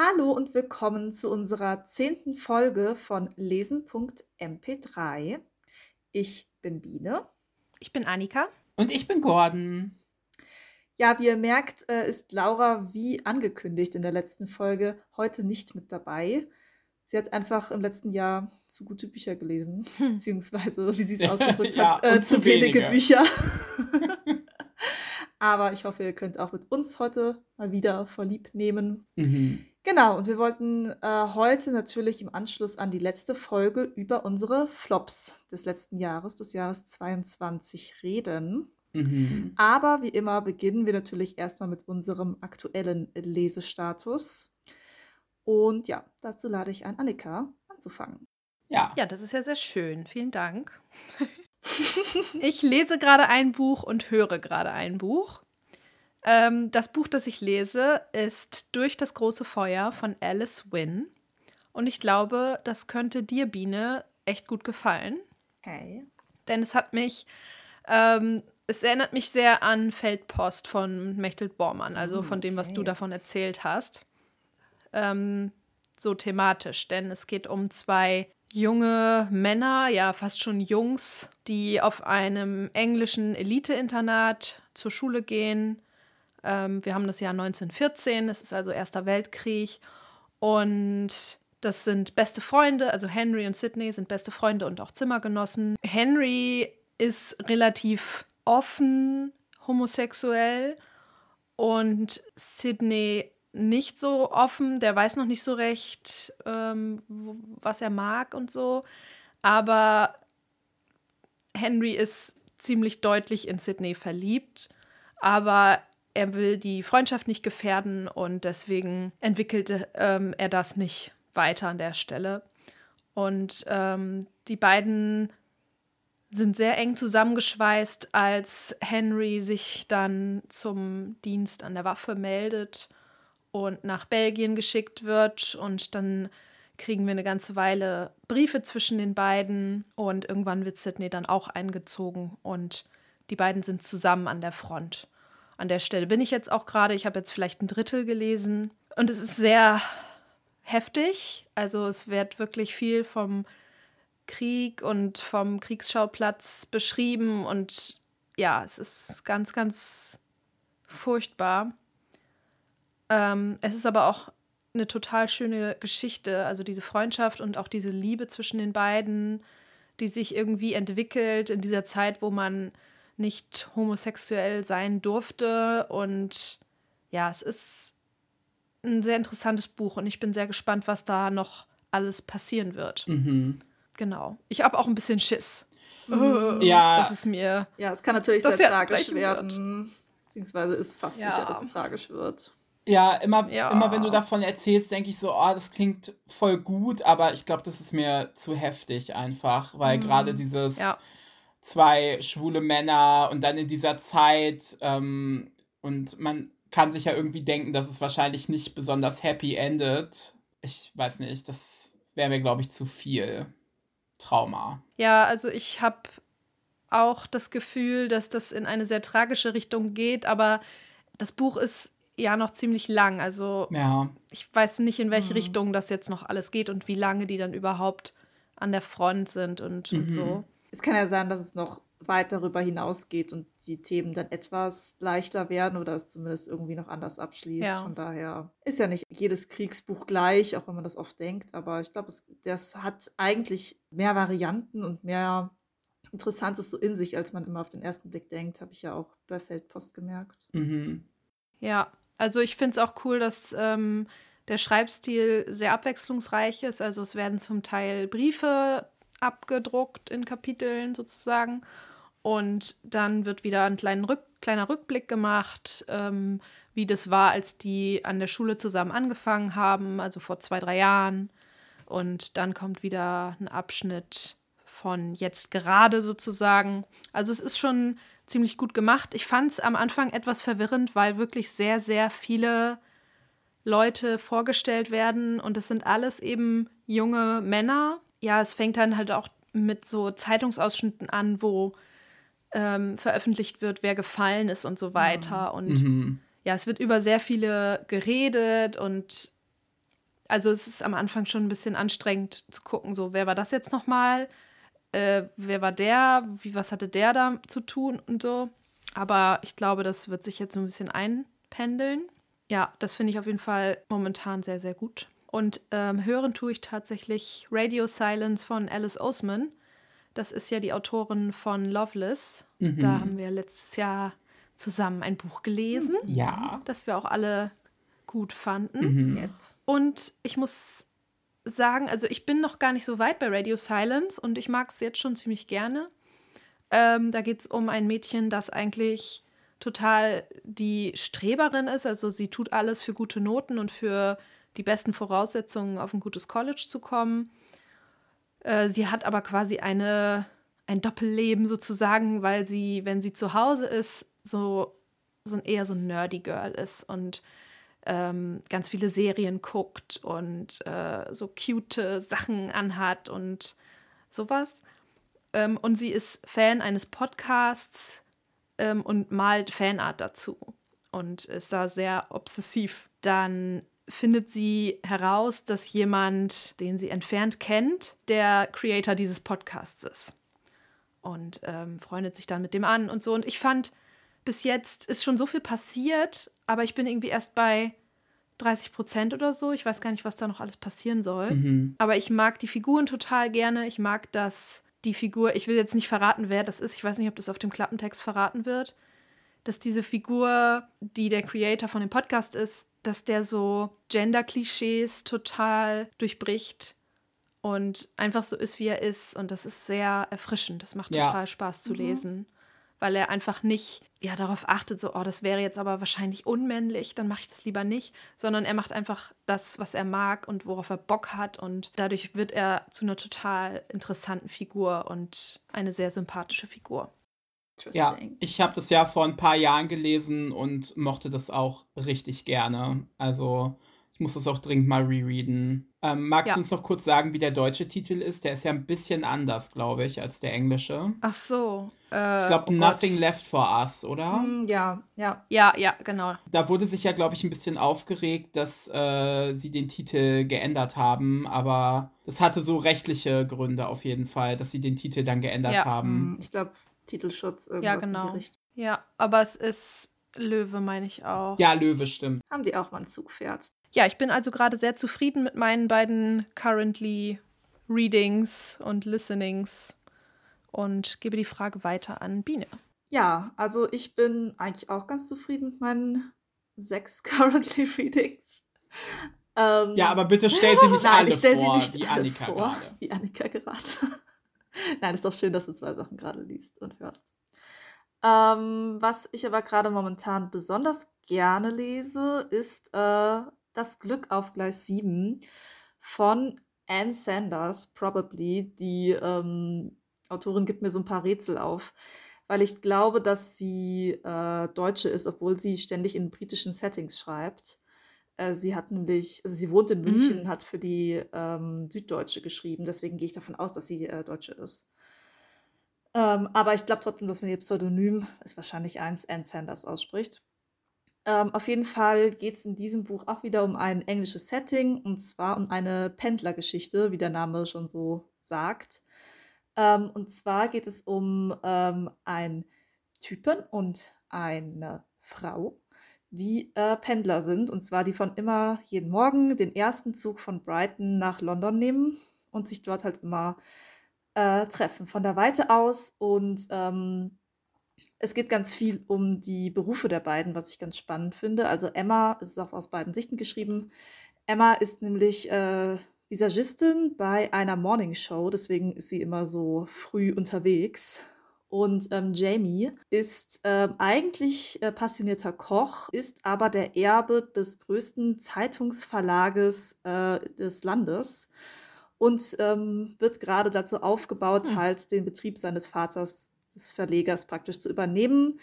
Hallo und willkommen zu unserer zehnten Folge von Lesen.mp3. Ich bin Biene. Ich bin Annika. Und ich bin Gordon. Ja, wie ihr merkt, äh, ist Laura wie angekündigt in der letzten Folge heute nicht mit dabei. Sie hat einfach im letzten Jahr zu gute Bücher gelesen, beziehungsweise, wie sie es ausgedrückt ja, hat, äh, zu, zu wenige Bücher. Aber ich hoffe, ihr könnt auch mit uns heute mal wieder vorlieb nehmen. Mhm. Genau, und wir wollten äh, heute natürlich im Anschluss an die letzte Folge über unsere Flops des letzten Jahres, des Jahres 22, reden. Mhm. Aber wie immer beginnen wir natürlich erstmal mit unserem aktuellen Lesestatus. Und ja, dazu lade ich ein, Annika anzufangen. Ja. Ja, das ist ja sehr schön. Vielen Dank. ich lese gerade ein Buch und höre gerade ein Buch. Ähm, das Buch, das ich lese, ist Durch das große Feuer von Alice Wynne. Und ich glaube, das könnte dir, Biene, echt gut gefallen. Okay. Denn es hat mich, ähm, es erinnert mich sehr an Feldpost von Mechthild Bormann, also von dem, was du davon erzählt hast. Ähm, so thematisch, denn es geht um zwei junge Männer, ja fast schon Jungs, die auf einem englischen Elite-Internat zur Schule gehen ähm, wir haben das Jahr 1914, es ist also Erster Weltkrieg und das sind beste Freunde, also Henry und Sidney sind beste Freunde und auch Zimmergenossen. Henry ist relativ offen homosexuell und Sidney nicht so offen, der weiß noch nicht so recht, ähm, was er mag und so. Aber Henry ist ziemlich deutlich in Sidney verliebt, aber er will die Freundschaft nicht gefährden und deswegen entwickelte ähm, er das nicht weiter an der Stelle. Und ähm, die beiden sind sehr eng zusammengeschweißt, als Henry sich dann zum Dienst an der Waffe meldet und nach Belgien geschickt wird. Und dann kriegen wir eine ganze Weile Briefe zwischen den beiden und irgendwann wird Sidney dann auch eingezogen und die beiden sind zusammen an der Front an der Stelle bin ich jetzt auch gerade. Ich habe jetzt vielleicht ein Drittel gelesen. Und es ist sehr heftig. Also es wird wirklich viel vom Krieg und vom Kriegsschauplatz beschrieben. Und ja, es ist ganz, ganz furchtbar. Ähm, es ist aber auch eine total schöne Geschichte. Also diese Freundschaft und auch diese Liebe zwischen den beiden, die sich irgendwie entwickelt in dieser Zeit, wo man nicht homosexuell sein durfte. Und ja, es ist ein sehr interessantes Buch und ich bin sehr gespannt, was da noch alles passieren wird. Mhm. Genau. Ich habe auch ein bisschen Schiss. Mhm. Ja. Das ist mir. Ja, es kann natürlich sehr tragisch werden. Wird. Beziehungsweise ist fast ja. sicher, dass es tragisch wird. Ja immer, ja. immer wenn du davon erzählst, denke ich so, oh, das klingt voll gut, aber ich glaube, das ist mir zu heftig einfach, weil mhm. gerade dieses, ja zwei schwule Männer und dann in dieser Zeit ähm, und man kann sich ja irgendwie denken, dass es wahrscheinlich nicht besonders happy endet. Ich weiß nicht, das wäre mir, glaube ich, zu viel Trauma. Ja, also ich habe auch das Gefühl, dass das in eine sehr tragische Richtung geht, aber das Buch ist ja noch ziemlich lang. Also ja. ich weiß nicht, in welche mhm. Richtung das jetzt noch alles geht und wie lange die dann überhaupt an der Front sind und, mhm. und so es kann ja sein, dass es noch weit darüber hinausgeht und die Themen dann etwas leichter werden oder es zumindest irgendwie noch anders abschließt. Ja. Von daher ist ja nicht jedes Kriegsbuch gleich, auch wenn man das oft denkt. Aber ich glaube, das hat eigentlich mehr Varianten und mehr Interessantes so in sich, als man immer auf den ersten Blick denkt. Habe ich ja auch bei Feldpost gemerkt. Mhm. Ja, also ich finde es auch cool, dass ähm, der Schreibstil sehr abwechslungsreich ist. Also es werden zum Teil Briefe abgedruckt in Kapiteln sozusagen. Und dann wird wieder ein kleiner, Rück kleiner Rückblick gemacht, ähm, wie das war, als die an der Schule zusammen angefangen haben, also vor zwei, drei Jahren. Und dann kommt wieder ein Abschnitt von jetzt gerade sozusagen. Also es ist schon ziemlich gut gemacht. Ich fand es am Anfang etwas verwirrend, weil wirklich sehr, sehr viele Leute vorgestellt werden und es sind alles eben junge Männer, ja, es fängt dann halt auch mit so Zeitungsausschnitten an, wo ähm, veröffentlicht wird, wer gefallen ist und so weiter. Und mhm. ja, es wird über sehr viele geredet und Also es ist am Anfang schon ein bisschen anstrengend zu gucken, so wer war das jetzt nochmal? Äh, wer war der? Wie, was hatte der da zu tun und so? Aber ich glaube, das wird sich jetzt so ein bisschen einpendeln. Ja, das finde ich auf jeden Fall momentan sehr, sehr gut. Und ähm, hören tue ich tatsächlich Radio Silence von Alice Oseman. Das ist ja die Autorin von Loveless. Mhm. Da haben wir letztes Jahr zusammen ein Buch gelesen. Ja. Das wir auch alle gut fanden. Mhm. Und ich muss sagen, also ich bin noch gar nicht so weit bei Radio Silence und ich mag es jetzt schon ziemlich gerne. Ähm, da geht es um ein Mädchen, das eigentlich total die Streberin ist. Also sie tut alles für gute Noten und für die besten Voraussetzungen, auf ein gutes College zu kommen. Äh, sie hat aber quasi eine, ein Doppelleben sozusagen, weil sie, wenn sie zu Hause ist, so, so eher so ein nerdy Girl ist und ähm, ganz viele Serien guckt und äh, so cute Sachen anhat und sowas. Ähm, und sie ist Fan eines Podcasts ähm, und malt Fanart dazu und ist da sehr obsessiv. Dann findet sie heraus, dass jemand, den sie entfernt kennt, der Creator dieses Podcasts ist. Und ähm, freundet sich dann mit dem an und so. Und ich fand, bis jetzt ist schon so viel passiert, aber ich bin irgendwie erst bei 30 Prozent oder so. Ich weiß gar nicht, was da noch alles passieren soll. Mhm. Aber ich mag die Figuren total gerne. Ich mag, dass die Figur, ich will jetzt nicht verraten, wer das ist. Ich weiß nicht, ob das auf dem Klappentext verraten wird. Dass diese Figur, die der Creator von dem Podcast ist, dass der so Gender-Klischees total durchbricht und einfach so ist, wie er ist. Und das ist sehr erfrischend. Das macht ja. total Spaß zu mhm. lesen weil er einfach nicht ja darauf achtet, so, oh, das wäre jetzt aber wahrscheinlich unmännlich, dann mache ich das lieber nicht, sondern er macht einfach das, was er mag und worauf er Bock hat und dadurch wird er zu einer total interessanten Figur und eine sehr sympathische Figur. Ja, ich habe das ja vor ein paar Jahren gelesen und mochte das auch richtig gerne. Also ich muss das auch dringend mal rereaden. Ähm, magst ja. du uns noch kurz sagen, wie der deutsche Titel ist? Der ist ja ein bisschen anders, glaube ich, als der englische. Ach so. Äh, ich glaube, oh Nothing Gott. Left for Us, oder? Mm, ja, ja. Ja, ja, genau. Da wurde sich ja, glaube ich, ein bisschen aufgeregt, dass äh, sie den Titel geändert haben, aber das hatte so rechtliche Gründe auf jeden Fall, dass sie den Titel dann geändert ja. haben. Mm, ich glaube, Titelschutz, irgendwas ja, genau. in die Richtung. Ja, aber es ist Löwe, meine ich auch. Ja, Löwe, stimmt. Haben die auch mal ein Zugpferd? Ja, ich bin also gerade sehr zufrieden mit meinen beiden currently Readings und Listenings und gebe die Frage weiter an Biene. Ja, also ich bin eigentlich auch ganz zufrieden mit meinen sechs currently Readings. Ähm, ja, aber bitte stell sie nicht Nein, alle ich stell vor, sie nicht die Annika vor, gerade. Die Annika gerade. Nein, ist doch schön, dass du zwei Sachen gerade liest und hörst. Ähm, was ich aber gerade momentan besonders gerne lese, ist äh, Das Glück auf Gleis 7 von Anne Sanders, probably. Die ähm, Autorin gibt mir so ein paar Rätsel auf, weil ich glaube, dass sie äh, Deutsche ist, obwohl sie ständig in britischen Settings schreibt. Äh, sie hat nämlich, also sie wohnt in München mhm. und hat für die ähm, Süddeutsche geschrieben, deswegen gehe ich davon aus, dass sie äh, Deutsche ist. Ähm, aber ich glaube trotzdem, dass man ihr Pseudonym ist wahrscheinlich eins, Anne Sanders ausspricht. Ähm, auf jeden Fall geht es in diesem Buch auch wieder um ein englisches Setting und zwar um eine Pendlergeschichte, wie der Name schon so sagt. Ähm, und zwar geht es um ähm, einen Typen und eine Frau, die äh, Pendler sind und zwar die von immer jeden Morgen den ersten Zug von Brighton nach London nehmen und sich dort halt immer äh, treffen, von der Weite aus. Und ähm, es geht ganz viel um die Berufe der beiden, was ich ganz spannend finde. Also Emma, es ist auch aus beiden Sichten geschrieben. Emma ist nämlich äh, Visagistin bei einer Morning Show, deswegen ist sie immer so früh unterwegs. Und ähm, Jamie ist äh, eigentlich äh, passionierter Koch, ist aber der Erbe des größten Zeitungsverlages äh, des Landes und ähm, wird gerade dazu aufgebaut, hm. halt den Betrieb seines Vaters, des Verlegers praktisch zu übernehmen.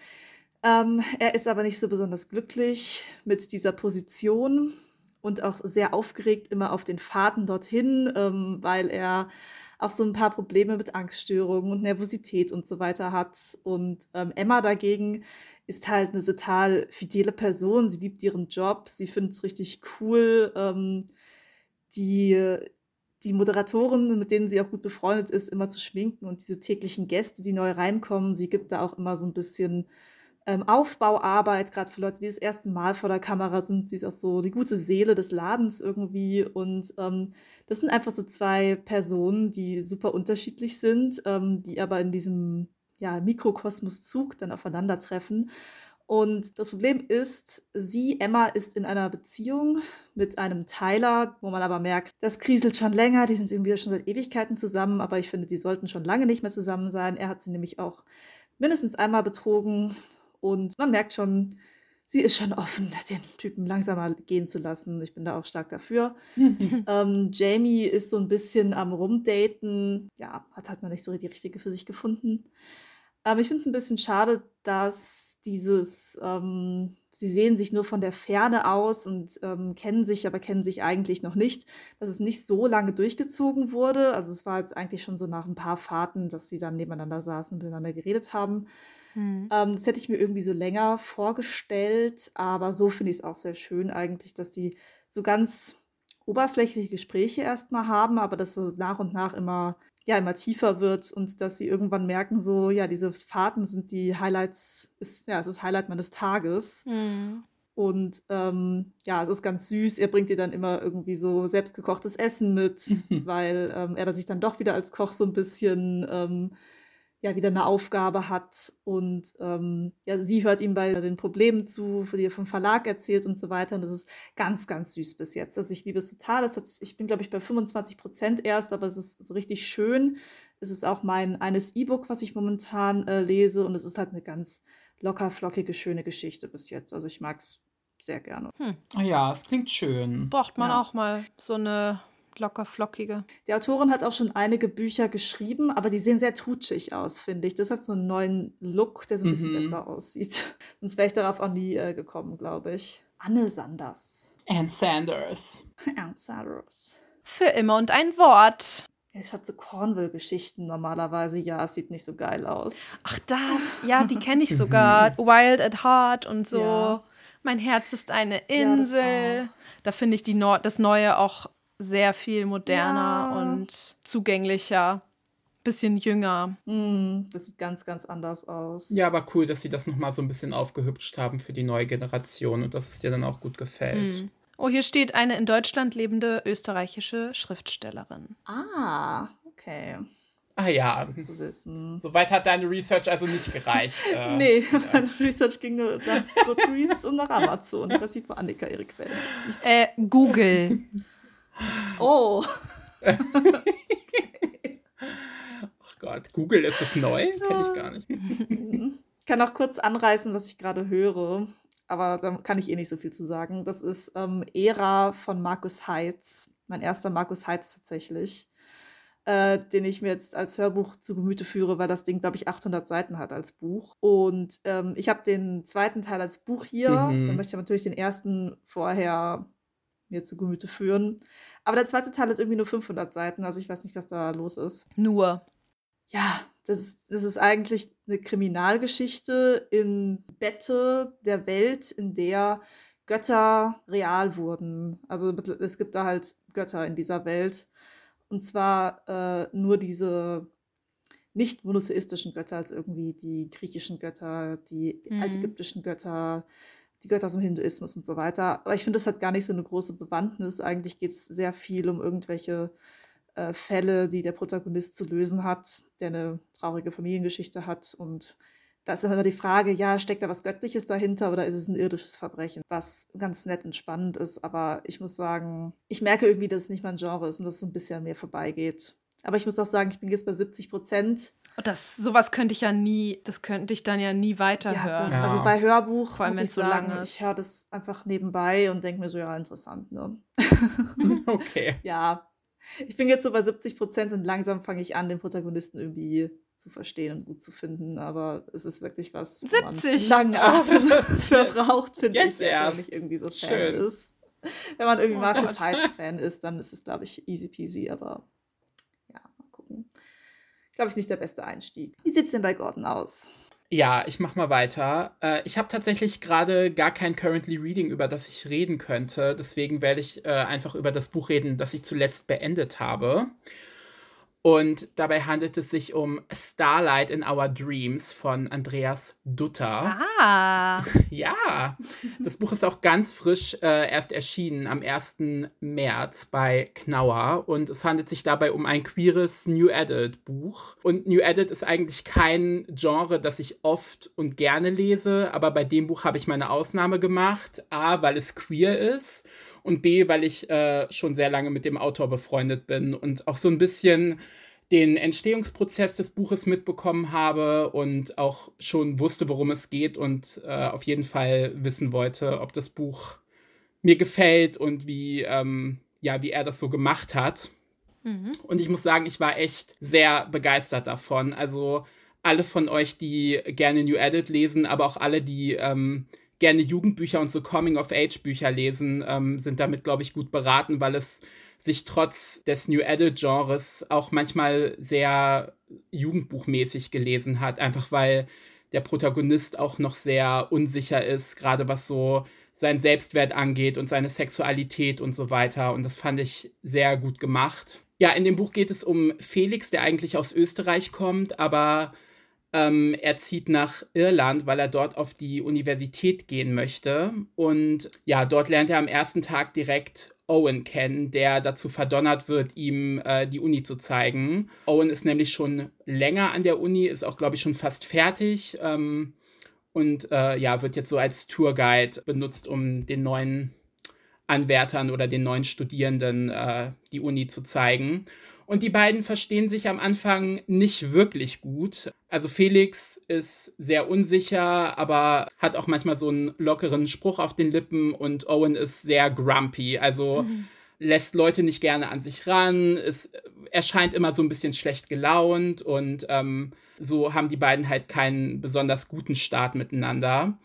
Ähm, er ist aber nicht so besonders glücklich mit dieser Position und auch sehr aufgeregt immer auf den Fahrten dorthin, ähm, weil er auch so ein paar Probleme mit Angststörungen und Nervosität und so weiter hat. Und ähm, Emma dagegen ist halt eine total fidele Person. Sie liebt ihren Job, sie findet es richtig cool. Ähm, die, die Moderatoren, mit denen sie auch gut befreundet ist, immer zu schminken und diese täglichen Gäste, die neu reinkommen. Sie gibt da auch immer so ein bisschen ähm, Aufbauarbeit, gerade für Leute, die das erste Mal vor der Kamera sind. Sie ist auch so die gute Seele des Ladens irgendwie. Und ähm, das sind einfach so zwei Personen, die super unterschiedlich sind, ähm, die aber in diesem ja, Mikrokosmos-Zug dann aufeinandertreffen. Und das Problem ist, sie, Emma, ist in einer Beziehung mit einem Tyler, wo man aber merkt, das kriselt schon länger, die sind irgendwie schon seit Ewigkeiten zusammen, aber ich finde, die sollten schon lange nicht mehr zusammen sein. Er hat sie nämlich auch mindestens einmal betrogen und man merkt schon, sie ist schon offen, den Typen langsamer gehen zu lassen. Ich bin da auch stark dafür. ähm, Jamie ist so ein bisschen am Rumdaten. Ja, hat halt noch nicht so die richtige für sich gefunden. Aber ich finde es ein bisschen schade, dass dieses, ähm, sie sehen sich nur von der Ferne aus und ähm, kennen sich, aber kennen sich eigentlich noch nicht, dass es nicht so lange durchgezogen wurde. Also es war jetzt eigentlich schon so nach ein paar Fahrten, dass sie dann nebeneinander saßen und miteinander geredet haben. Mhm. Ähm, das hätte ich mir irgendwie so länger vorgestellt, aber so finde ich es auch sehr schön eigentlich, dass die so ganz oberflächliche Gespräche erstmal haben, aber dass so nach und nach immer ja immer tiefer wird und dass sie irgendwann merken, so, ja, diese Fahrten sind die Highlights, ist, ja, es ist Highlight meines Tages. Mhm. Und ähm, ja, es ist ganz süß. Er bringt ihr dann immer irgendwie so selbstgekochtes Essen mit, weil ähm, er sich dann doch wieder als Koch so ein bisschen ähm, ja wieder eine Aufgabe hat und ähm, ja, sie hört ihm bei den Problemen zu, die er vom Verlag erzählt und so weiter. Und das ist ganz, ganz süß bis jetzt. Also ich liebe es total. Das hat, ich bin, glaube ich, bei 25 Prozent erst, aber es ist so richtig schön. Es ist auch mein eines E-Book, was ich momentan äh, lese und es ist halt eine ganz locker, flockige, schöne Geschichte bis jetzt. Also ich mag es sehr gerne. Hm. Ah ja, es klingt schön. Braucht man ja. auch mal so eine locker flockige. Die Autorin hat auch schon einige Bücher geschrieben, aber die sehen sehr tutschig aus, finde ich. Das hat so einen neuen Look, der so ein bisschen mhm. besser aussieht. Sonst wäre ich darauf auch nie äh, gekommen, glaube ich. Anne Sanders. Anne Sanders. Anne Sanders. Für immer und ein Wort. Ich hatte so Cornwall-Geschichten normalerweise. Ja, es sieht nicht so geil aus. Ach, das. Ja, die kenne ich sogar. Wild at Heart und so. Ja. Mein Herz ist eine Insel. Ja, da finde ich die Nord das Neue auch sehr viel moderner ja. und zugänglicher. Bisschen jünger. Mm, das sieht ganz, ganz anders aus. Ja, aber cool, dass sie das nochmal so ein bisschen aufgehübscht haben für die neue Generation und dass es dir dann auch gut gefällt. Mm. Oh, hier steht eine in Deutschland lebende österreichische Schriftstellerin. Ah, okay. Ah ja, zu wissen. Soweit hat deine Research also nicht gereicht. Äh, nee, ja. meine Research ging nur nach Goodreads und nach Amazon. Ich weiß nicht, wo Annika ihre Quellen bezieht. Äh, Google. Oh. Ach Gott, Google ist das neu? Kenne ich gar nicht. Ich kann auch kurz anreißen, was ich gerade höre, aber da kann ich eh nicht so viel zu sagen. Das ist ähm, Ära von Markus Heitz, mein erster Markus Heitz tatsächlich, äh, den ich mir jetzt als Hörbuch zu Gemüte führe, weil das Ding, glaube ich, 800 Seiten hat als Buch. Und ähm, ich habe den zweiten Teil als Buch hier. Mhm. Dann möchte ich natürlich den ersten vorher mir zu Gemüte führen. Aber der zweite Teil hat irgendwie nur 500 Seiten, also ich weiß nicht, was da los ist. Nur. Ja, das ist, das ist eigentlich eine Kriminalgeschichte im Bette der Welt, in der Götter real wurden. Also es gibt da halt Götter in dieser Welt. Und zwar äh, nur diese nicht monotheistischen Götter, als irgendwie die griechischen Götter, die mhm. altägyptischen Götter, die Götter dem Hinduismus und so weiter. Aber ich finde, das hat gar nicht so eine große Bewandtnis. Eigentlich geht es sehr viel um irgendwelche äh, Fälle, die der Protagonist zu lösen hat, der eine traurige Familiengeschichte hat. Und da ist immer die Frage, ja, steckt da was Göttliches dahinter oder ist es ein irdisches Verbrechen? Was ganz nett und spannend ist. Aber ich muss sagen, ich merke irgendwie, dass es nicht mein Genre ist und dass es ein bisschen mir vorbeigeht. Aber ich muss auch sagen, ich bin jetzt bei 70 Prozent. Das, sowas könnte ich ja nie, das könnte ich dann ja nie weiterhören. Ja, also bei Hörbuch, vor allem wenn es so lang ist. Ich höre das einfach nebenbei und denke mir so, ja, interessant, ne? okay. ja. Ich bin jetzt so bei 70 Prozent und langsam fange ich an, den Protagonisten irgendwie zu verstehen und gut zu finden, aber es ist wirklich was, 70. man langen Atem verbraucht, finde ich, wenn man nicht irgendwie so Fan Schön. ist. Wenn man irgendwie oh Markus Heitz-Fan ist, dann ist es, glaube ich, easy peasy, aber glaube ich, nicht der beste Einstieg. Wie sieht es denn bei Gordon aus? Ja, ich mach mal weiter. Äh, ich habe tatsächlich gerade gar kein Currently Reading, über das ich reden könnte. Deswegen werde ich äh, einfach über das Buch reden, das ich zuletzt beendet habe. Und dabei handelt es sich um Starlight in Our Dreams von Andreas Dutter. Ah. Ja, das Buch ist auch ganz frisch äh, erst erschienen am 1. März bei Knauer. Und es handelt sich dabei um ein queeres New Adult Buch. Und New Adult ist eigentlich kein Genre, das ich oft und gerne lese. Aber bei dem Buch habe ich meine Ausnahme gemacht. A, weil es queer ist und B, weil ich äh, schon sehr lange mit dem Autor befreundet bin und auch so ein bisschen den Entstehungsprozess des Buches mitbekommen habe und auch schon wusste, worum es geht und äh, auf jeden Fall wissen wollte, ob das Buch mir gefällt und wie, ähm, ja, wie er das so gemacht hat. Mhm. Und ich muss sagen, ich war echt sehr begeistert davon. Also alle von euch, die gerne New Edit lesen, aber auch alle, die ähm, gerne Jugendbücher und so Coming-of-Age-Bücher lesen, ähm, sind damit, glaube ich, gut beraten, weil es sich trotz des New Adult-Genres auch manchmal sehr jugendbuchmäßig gelesen hat, einfach weil der Protagonist auch noch sehr unsicher ist, gerade was so sein Selbstwert angeht und seine Sexualität und so weiter. Und das fand ich sehr gut gemacht. Ja, in dem Buch geht es um Felix, der eigentlich aus Österreich kommt, aber ähm, er zieht nach Irland, weil er dort auf die Universität gehen möchte. Und ja, dort lernt er am ersten Tag direkt Owen kennen, der dazu verdonnert wird, ihm äh, die Uni zu zeigen. Owen ist nämlich schon länger an der Uni, ist auch, glaube ich, schon fast fertig. Ähm, und äh, ja, wird jetzt so als Tourguide benutzt, um den neuen Anwärtern oder den neuen Studierenden äh, die Uni zu zeigen. Und die beiden verstehen sich am Anfang nicht wirklich gut. Also Felix ist sehr unsicher, aber hat auch manchmal so einen lockeren Spruch auf den Lippen und Owen ist sehr grumpy. Also mhm. lässt Leute nicht gerne an sich ran, ist, erscheint immer so ein bisschen schlecht gelaunt und ähm, so haben die beiden halt keinen besonders guten Start miteinander.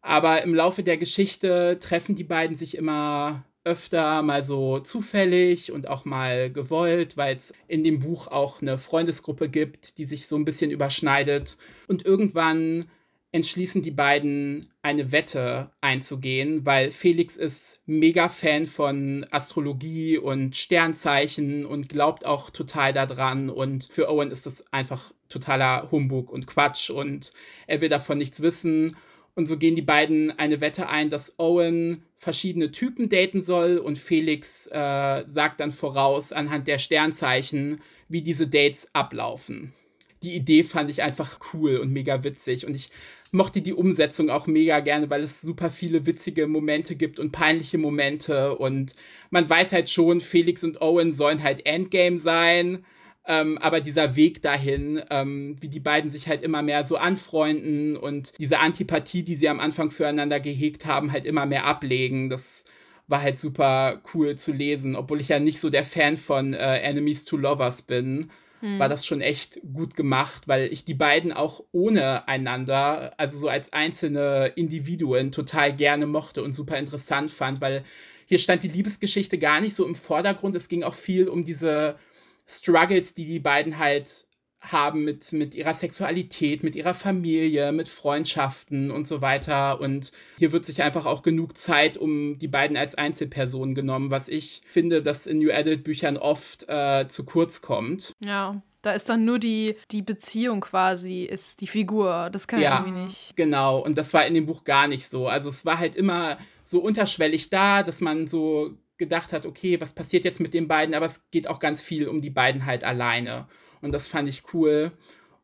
Aber im Laufe der Geschichte treffen die beiden sich immer öfter mal so zufällig und auch mal gewollt, weil es in dem Buch auch eine Freundesgruppe gibt, die sich so ein bisschen überschneidet. Und irgendwann entschließen die beiden eine Wette einzugehen, weil Felix ist mega Fan von Astrologie und Sternzeichen und glaubt auch total daran und für Owen ist das einfach totaler Humbug und Quatsch. Und er will davon nichts wissen und so gehen die beiden eine Wette ein, dass Owen verschiedene Typen daten soll und Felix äh, sagt dann voraus anhand der Sternzeichen, wie diese Dates ablaufen. Die Idee fand ich einfach cool und mega witzig. Und ich mochte die Umsetzung auch mega gerne, weil es super viele witzige Momente gibt und peinliche Momente. Und man weiß halt schon, Felix und Owen sollen halt Endgame sein ähm, aber dieser Weg dahin, ähm, wie die beiden sich halt immer mehr so anfreunden und diese Antipathie, die sie am Anfang füreinander gehegt haben, halt immer mehr ablegen, das war halt super cool zu lesen. Obwohl ich ja nicht so der Fan von äh, Enemies to Lovers bin, hm. war das schon echt gut gemacht, weil ich die beiden auch ohne einander, also so als einzelne Individuen, total gerne mochte und super interessant fand, weil hier stand die Liebesgeschichte gar nicht so im Vordergrund. Es ging auch viel um diese Struggles, die die beiden halt haben mit, mit ihrer Sexualität, mit ihrer Familie, mit Freundschaften und so weiter. Und hier wird sich einfach auch genug Zeit um die beiden als Einzelpersonen genommen, was ich finde, dass in New Adult Büchern oft äh, zu kurz kommt. Ja. Da ist dann nur die, die Beziehung quasi, ist die Figur. Das kann ja, irgendwie nicht. Genau, und das war in dem Buch gar nicht so. Also es war halt immer so unterschwellig da, dass man so gedacht hat, okay, was passiert jetzt mit den beiden, aber es geht auch ganz viel um die beiden halt alleine. Und das fand ich cool.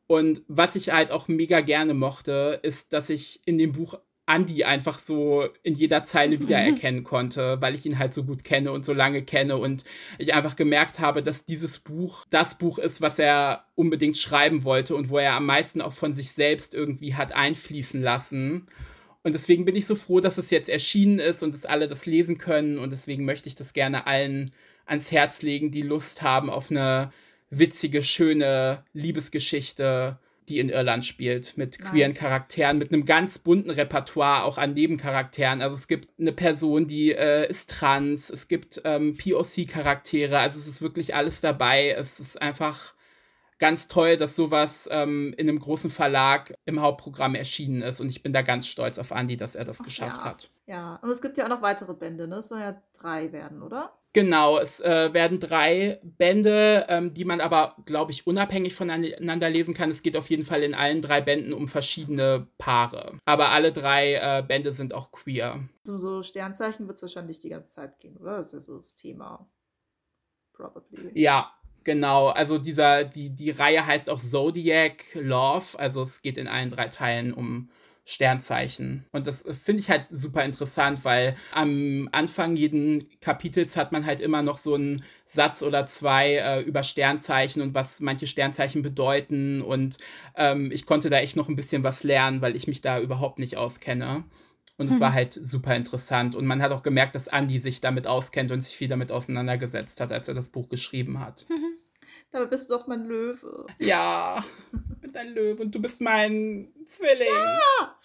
Und was ich halt auch mega gerne mochte, ist, dass ich in dem Buch Andy einfach so in jeder Zeile wiedererkennen konnte, weil ich ihn halt so gut kenne und so lange kenne und ich einfach gemerkt habe, dass dieses Buch das Buch ist, was er unbedingt schreiben wollte und wo er am meisten auch von sich selbst irgendwie hat einfließen lassen. Und deswegen bin ich so froh, dass es jetzt erschienen ist und dass alle das lesen können. Und deswegen möchte ich das gerne allen ans Herz legen, die Lust haben auf eine witzige, schöne Liebesgeschichte, die in Irland spielt, mit queeren nice. Charakteren, mit einem ganz bunten Repertoire auch an Nebencharakteren. Also es gibt eine Person, die äh, ist trans, es gibt ähm, POC-Charaktere, also es ist wirklich alles dabei. Es ist einfach ganz toll, dass sowas ähm, in einem großen Verlag im Hauptprogramm erschienen ist. Und ich bin da ganz stolz auf Andy, dass er das Ach, geschafft ja. hat. Ja, und es gibt ja auch noch weitere Bände, ne? Es soll ja drei werden, oder? Genau, es äh, werden drei Bände, ähm, die man aber, glaube ich, unabhängig voneinander lesen kann. Es geht auf jeden Fall in allen drei Bänden um verschiedene Paare. Aber alle drei äh, Bände sind auch queer. So, so Sternzeichen wird es wahrscheinlich die ganze Zeit gehen, oder? Das ist ja so das Thema. Probably. Ja, Genau, also dieser, die, die Reihe heißt auch Zodiac Love, also es geht in allen drei Teilen um Sternzeichen. Und das finde ich halt super interessant, weil am Anfang jeden Kapitels hat man halt immer noch so einen Satz oder zwei äh, über Sternzeichen und was manche Sternzeichen bedeuten. Und ähm, ich konnte da echt noch ein bisschen was lernen, weil ich mich da überhaupt nicht auskenne. Und es mhm. war halt super interessant. Und man hat auch gemerkt, dass Andy sich damit auskennt und sich viel damit auseinandergesetzt hat, als er das Buch geschrieben hat. Mhm. Dabei bist du doch mein Löwe. Ja, ich bin dein Löwe und du bist mein Zwilling. Ja.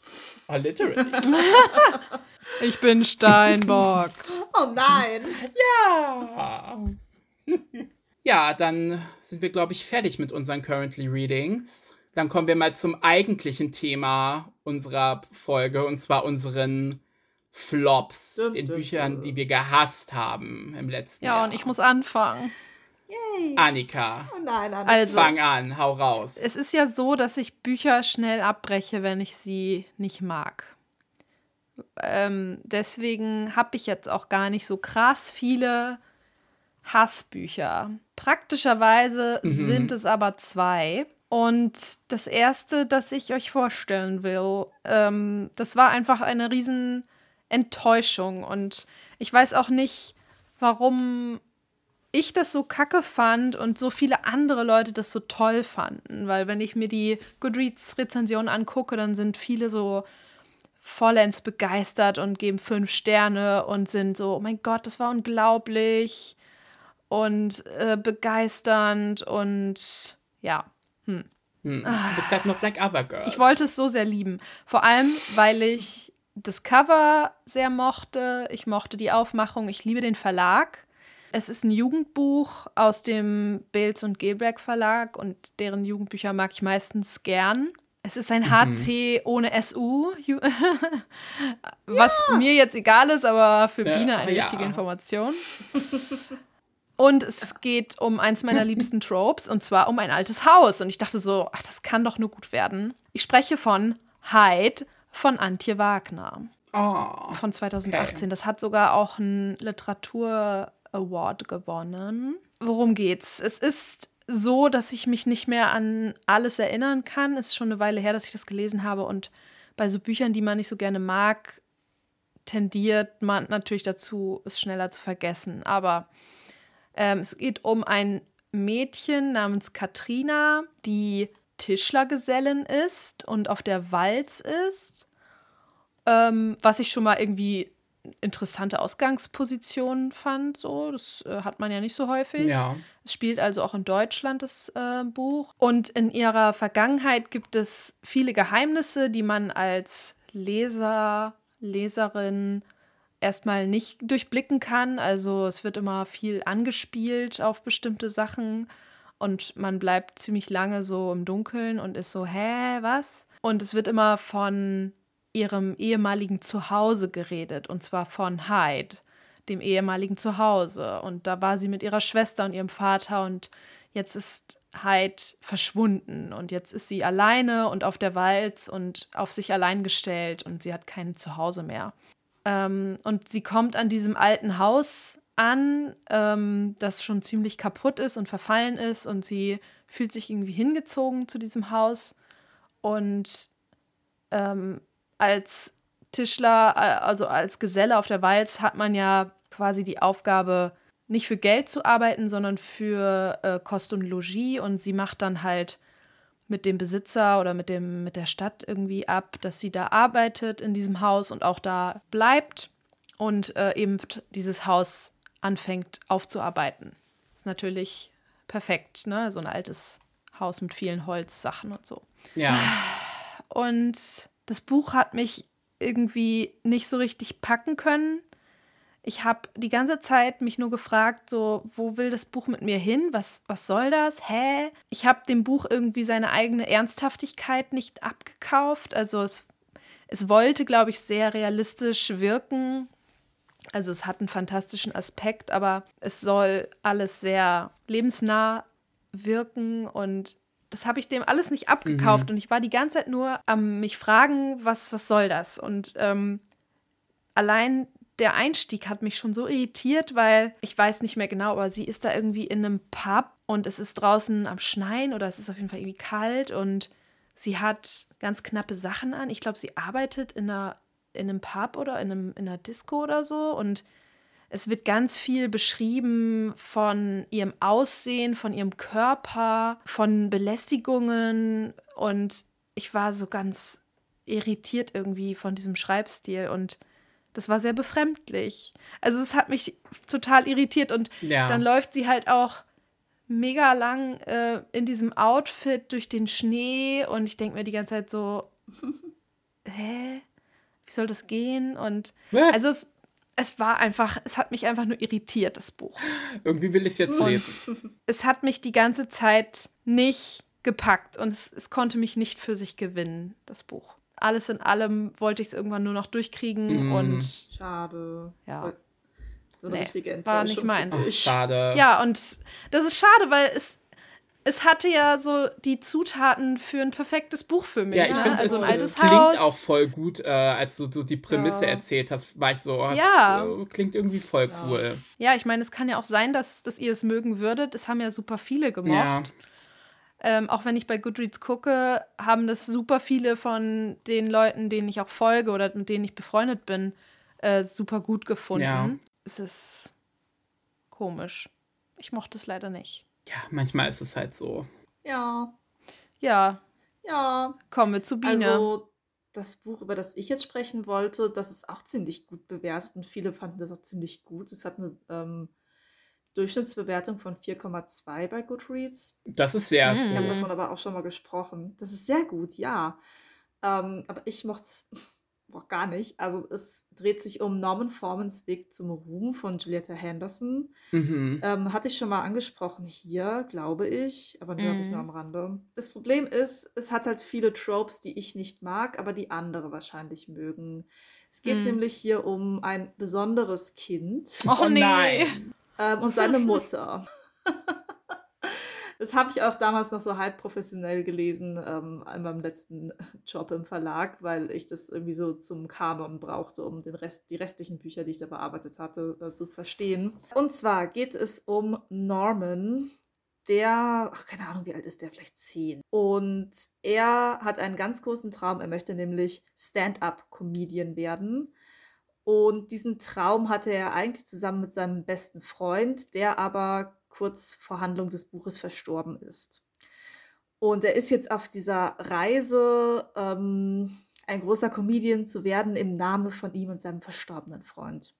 Oh, literally. ich bin Steinbock. Oh nein. Ja. Ja, dann sind wir, glaube ich, fertig mit unseren Currently Readings. Dann kommen wir mal zum eigentlichen Thema unserer Folge und zwar unseren Flops, dum, Büchern, die wir gehasst haben im letzten ja, Jahr. Ja, und ich muss anfangen. Yay. Annika. Oh nein, Annika. Also, Fang an, hau raus. Es ist ja so, dass ich Bücher schnell abbreche, wenn ich sie nicht mag. Ähm, deswegen habe ich jetzt auch gar nicht so krass viele Hassbücher. Praktischerweise mhm. sind es aber zwei. Und das erste, das ich euch vorstellen will, ähm, das war einfach eine riesen Enttäuschung. Und ich weiß auch nicht, warum ich das so kacke fand und so viele andere Leute das so toll fanden. Weil wenn ich mir die Goodreads-Rezensionen angucke, dann sind viele so vollends begeistert und geben fünf Sterne und sind so, oh mein Gott, das war unglaublich und äh, begeisternd und ja. Hm. Hm. Du bist halt noch like other girls. Ich wollte es so sehr lieben. Vor allem, weil ich das Cover sehr mochte. Ich mochte die Aufmachung. Ich liebe den Verlag. Es ist ein Jugendbuch aus dem Bills und Gilberg Verlag und deren Jugendbücher mag ich meistens gern. Es ist ein HC mhm. ohne SU, was ja. mir jetzt egal ist, aber für ja, Biene eine ja. wichtige Information. Und es geht um eins meiner liebsten Tropes, und zwar um ein altes Haus. Und ich dachte so, ach, das kann doch nur gut werden. Ich spreche von Hyde von Antje Wagner. Oh, von 2018. Okay. Das hat sogar auch einen Literatur-Award gewonnen. Worum geht's? Es ist so, dass ich mich nicht mehr an alles erinnern kann. Es ist schon eine Weile her, dass ich das gelesen habe. Und bei so Büchern, die man nicht so gerne mag, tendiert man natürlich dazu, es schneller zu vergessen. Aber ähm, es geht um ein Mädchen namens Katrina, die Tischlergesellin ist und auf der Walz ist. Ähm, was ich schon mal irgendwie interessante Ausgangsposition fand. So, das äh, hat man ja nicht so häufig. Ja. Es spielt also auch in Deutschland das äh, Buch. Und in ihrer Vergangenheit gibt es viele Geheimnisse, die man als Leser, Leserin erstmal nicht durchblicken kann. Also es wird immer viel angespielt auf bestimmte Sachen und man bleibt ziemlich lange so im Dunkeln und ist so, hä, was? Und es wird immer von ihrem ehemaligen Zuhause geredet und zwar von Hyde, dem ehemaligen Zuhause. Und da war sie mit ihrer Schwester und ihrem Vater und jetzt ist Hyde verschwunden und jetzt ist sie alleine und auf der Walz und auf sich allein gestellt und sie hat kein Zuhause mehr. Ähm, und sie kommt an diesem alten Haus an, ähm, das schon ziemlich kaputt ist und verfallen ist. Und sie fühlt sich irgendwie hingezogen zu diesem Haus. Und ähm, als Tischler, also als Geselle auf der Walz, hat man ja quasi die Aufgabe, nicht für Geld zu arbeiten, sondern für äh, Kost und Logis. Und sie macht dann halt mit dem Besitzer oder mit, dem, mit der Stadt irgendwie ab, dass sie da arbeitet in diesem Haus und auch da bleibt und äh, eben dieses Haus anfängt aufzuarbeiten. Das ist natürlich perfekt, ne? So ein altes Haus mit vielen Holzsachen und so. Ja. Und das Buch hat mich irgendwie nicht so richtig packen können. Ich habe die ganze Zeit mich nur gefragt, so, wo will das Buch mit mir hin? Was, was soll das? Hä? Ich habe dem Buch irgendwie seine eigene Ernsthaftigkeit nicht abgekauft. Also es, es wollte, glaube ich, sehr realistisch wirken. Also es hat einen fantastischen Aspekt, aber es soll alles sehr lebensnah wirken und das habe ich dem alles nicht abgekauft mhm. und ich war die ganze Zeit nur am mich fragen, was, was soll das? Und ähm, allein der Einstieg hat mich schon so irritiert, weil ich weiß nicht mehr genau, aber sie ist da irgendwie in einem Pub und es ist draußen am Schneien oder es ist auf jeden Fall irgendwie kalt und sie hat ganz knappe Sachen an. Ich glaube, sie arbeitet in einer in einem Pub oder in, einem, in einer Disco oder so und es wird ganz viel beschrieben von ihrem Aussehen, von ihrem Körper, von Belästigungen und ich war so ganz irritiert irgendwie von diesem Schreibstil und das war sehr befremdlich. Also es hat mich total irritiert und ja. dann läuft sie halt auch mega lang äh, in diesem Outfit durch den Schnee und ich denke mir die ganze Zeit so, hä? Wie soll das gehen? Und also es, es war einfach, es hat mich einfach nur irritiert, das Buch. Irgendwie will ich es jetzt lesen. Es hat mich die ganze Zeit nicht gepackt und es, es konnte mich nicht für sich gewinnen, das Buch alles in allem wollte ich es irgendwann nur noch durchkriegen mm. und. Schade. Ja. So eine nee, richtige Enttäuschung. War nicht meins. Schade. Ja, und das ist schade, weil es, es hatte ja so die Zutaten für ein perfektes Buch für mich. Ja, ich ne? finde, also es, es klingt Haus. auch voll gut, äh, als du so die Prämisse ja. erzählt hast, war ich so, oh, ja. Das, äh, klingt irgendwie voll ja. cool. Ja, ich meine, es kann ja auch sein, dass, dass ihr es mögen würdet. Es haben ja super viele gemocht. Ja. Ähm, auch wenn ich bei Goodreads gucke, haben das super viele von den Leuten, denen ich auch folge oder mit denen ich befreundet bin, äh, super gut gefunden. Ja. Es ist komisch. Ich mochte es leider nicht. Ja, manchmal ist es halt so. Ja. Ja. Ja. Kommen wir zu Biene. Also, das Buch, über das ich jetzt sprechen wollte, das ist auch ziemlich gut bewertet und viele fanden das auch ziemlich gut. Es hat eine ähm, Durchschnittsbewertung von 4,2 bei Goodreads. Das ist sehr Ich habe davon aber auch schon mal gesprochen. Das ist sehr gut, ja. Ähm, aber ich mochte es gar nicht. Also es dreht sich um Norman Formans Weg zum Ruhm von Julietta Henderson. Mhm. Ähm, hatte ich schon mal angesprochen hier, glaube ich, aber nur, mhm. nur am Rande. Das Problem ist, es hat halt viele Tropes, die ich nicht mag, aber die andere wahrscheinlich mögen. Es geht mhm. nämlich hier um ein besonderes Kind. Oh, oh nee. Nein ähm, und seine Mutter. das habe ich auch damals noch so halb professionell gelesen, ähm, in meinem letzten Job im Verlag, weil ich das irgendwie so zum Kanon brauchte, um den Rest, die restlichen Bücher, die ich da bearbeitet hatte, äh, zu verstehen. Und zwar geht es um Norman, der, ach, keine Ahnung, wie alt ist der, vielleicht zehn. Und er hat einen ganz großen Traum, er möchte nämlich Stand-up-Comedian werden. Und diesen Traum hatte er eigentlich zusammen mit seinem besten Freund, der aber kurz vor Handlung des Buches verstorben ist. Und er ist jetzt auf dieser Reise, ähm, ein großer Comedian zu werden im Namen von ihm und seinem verstorbenen Freund.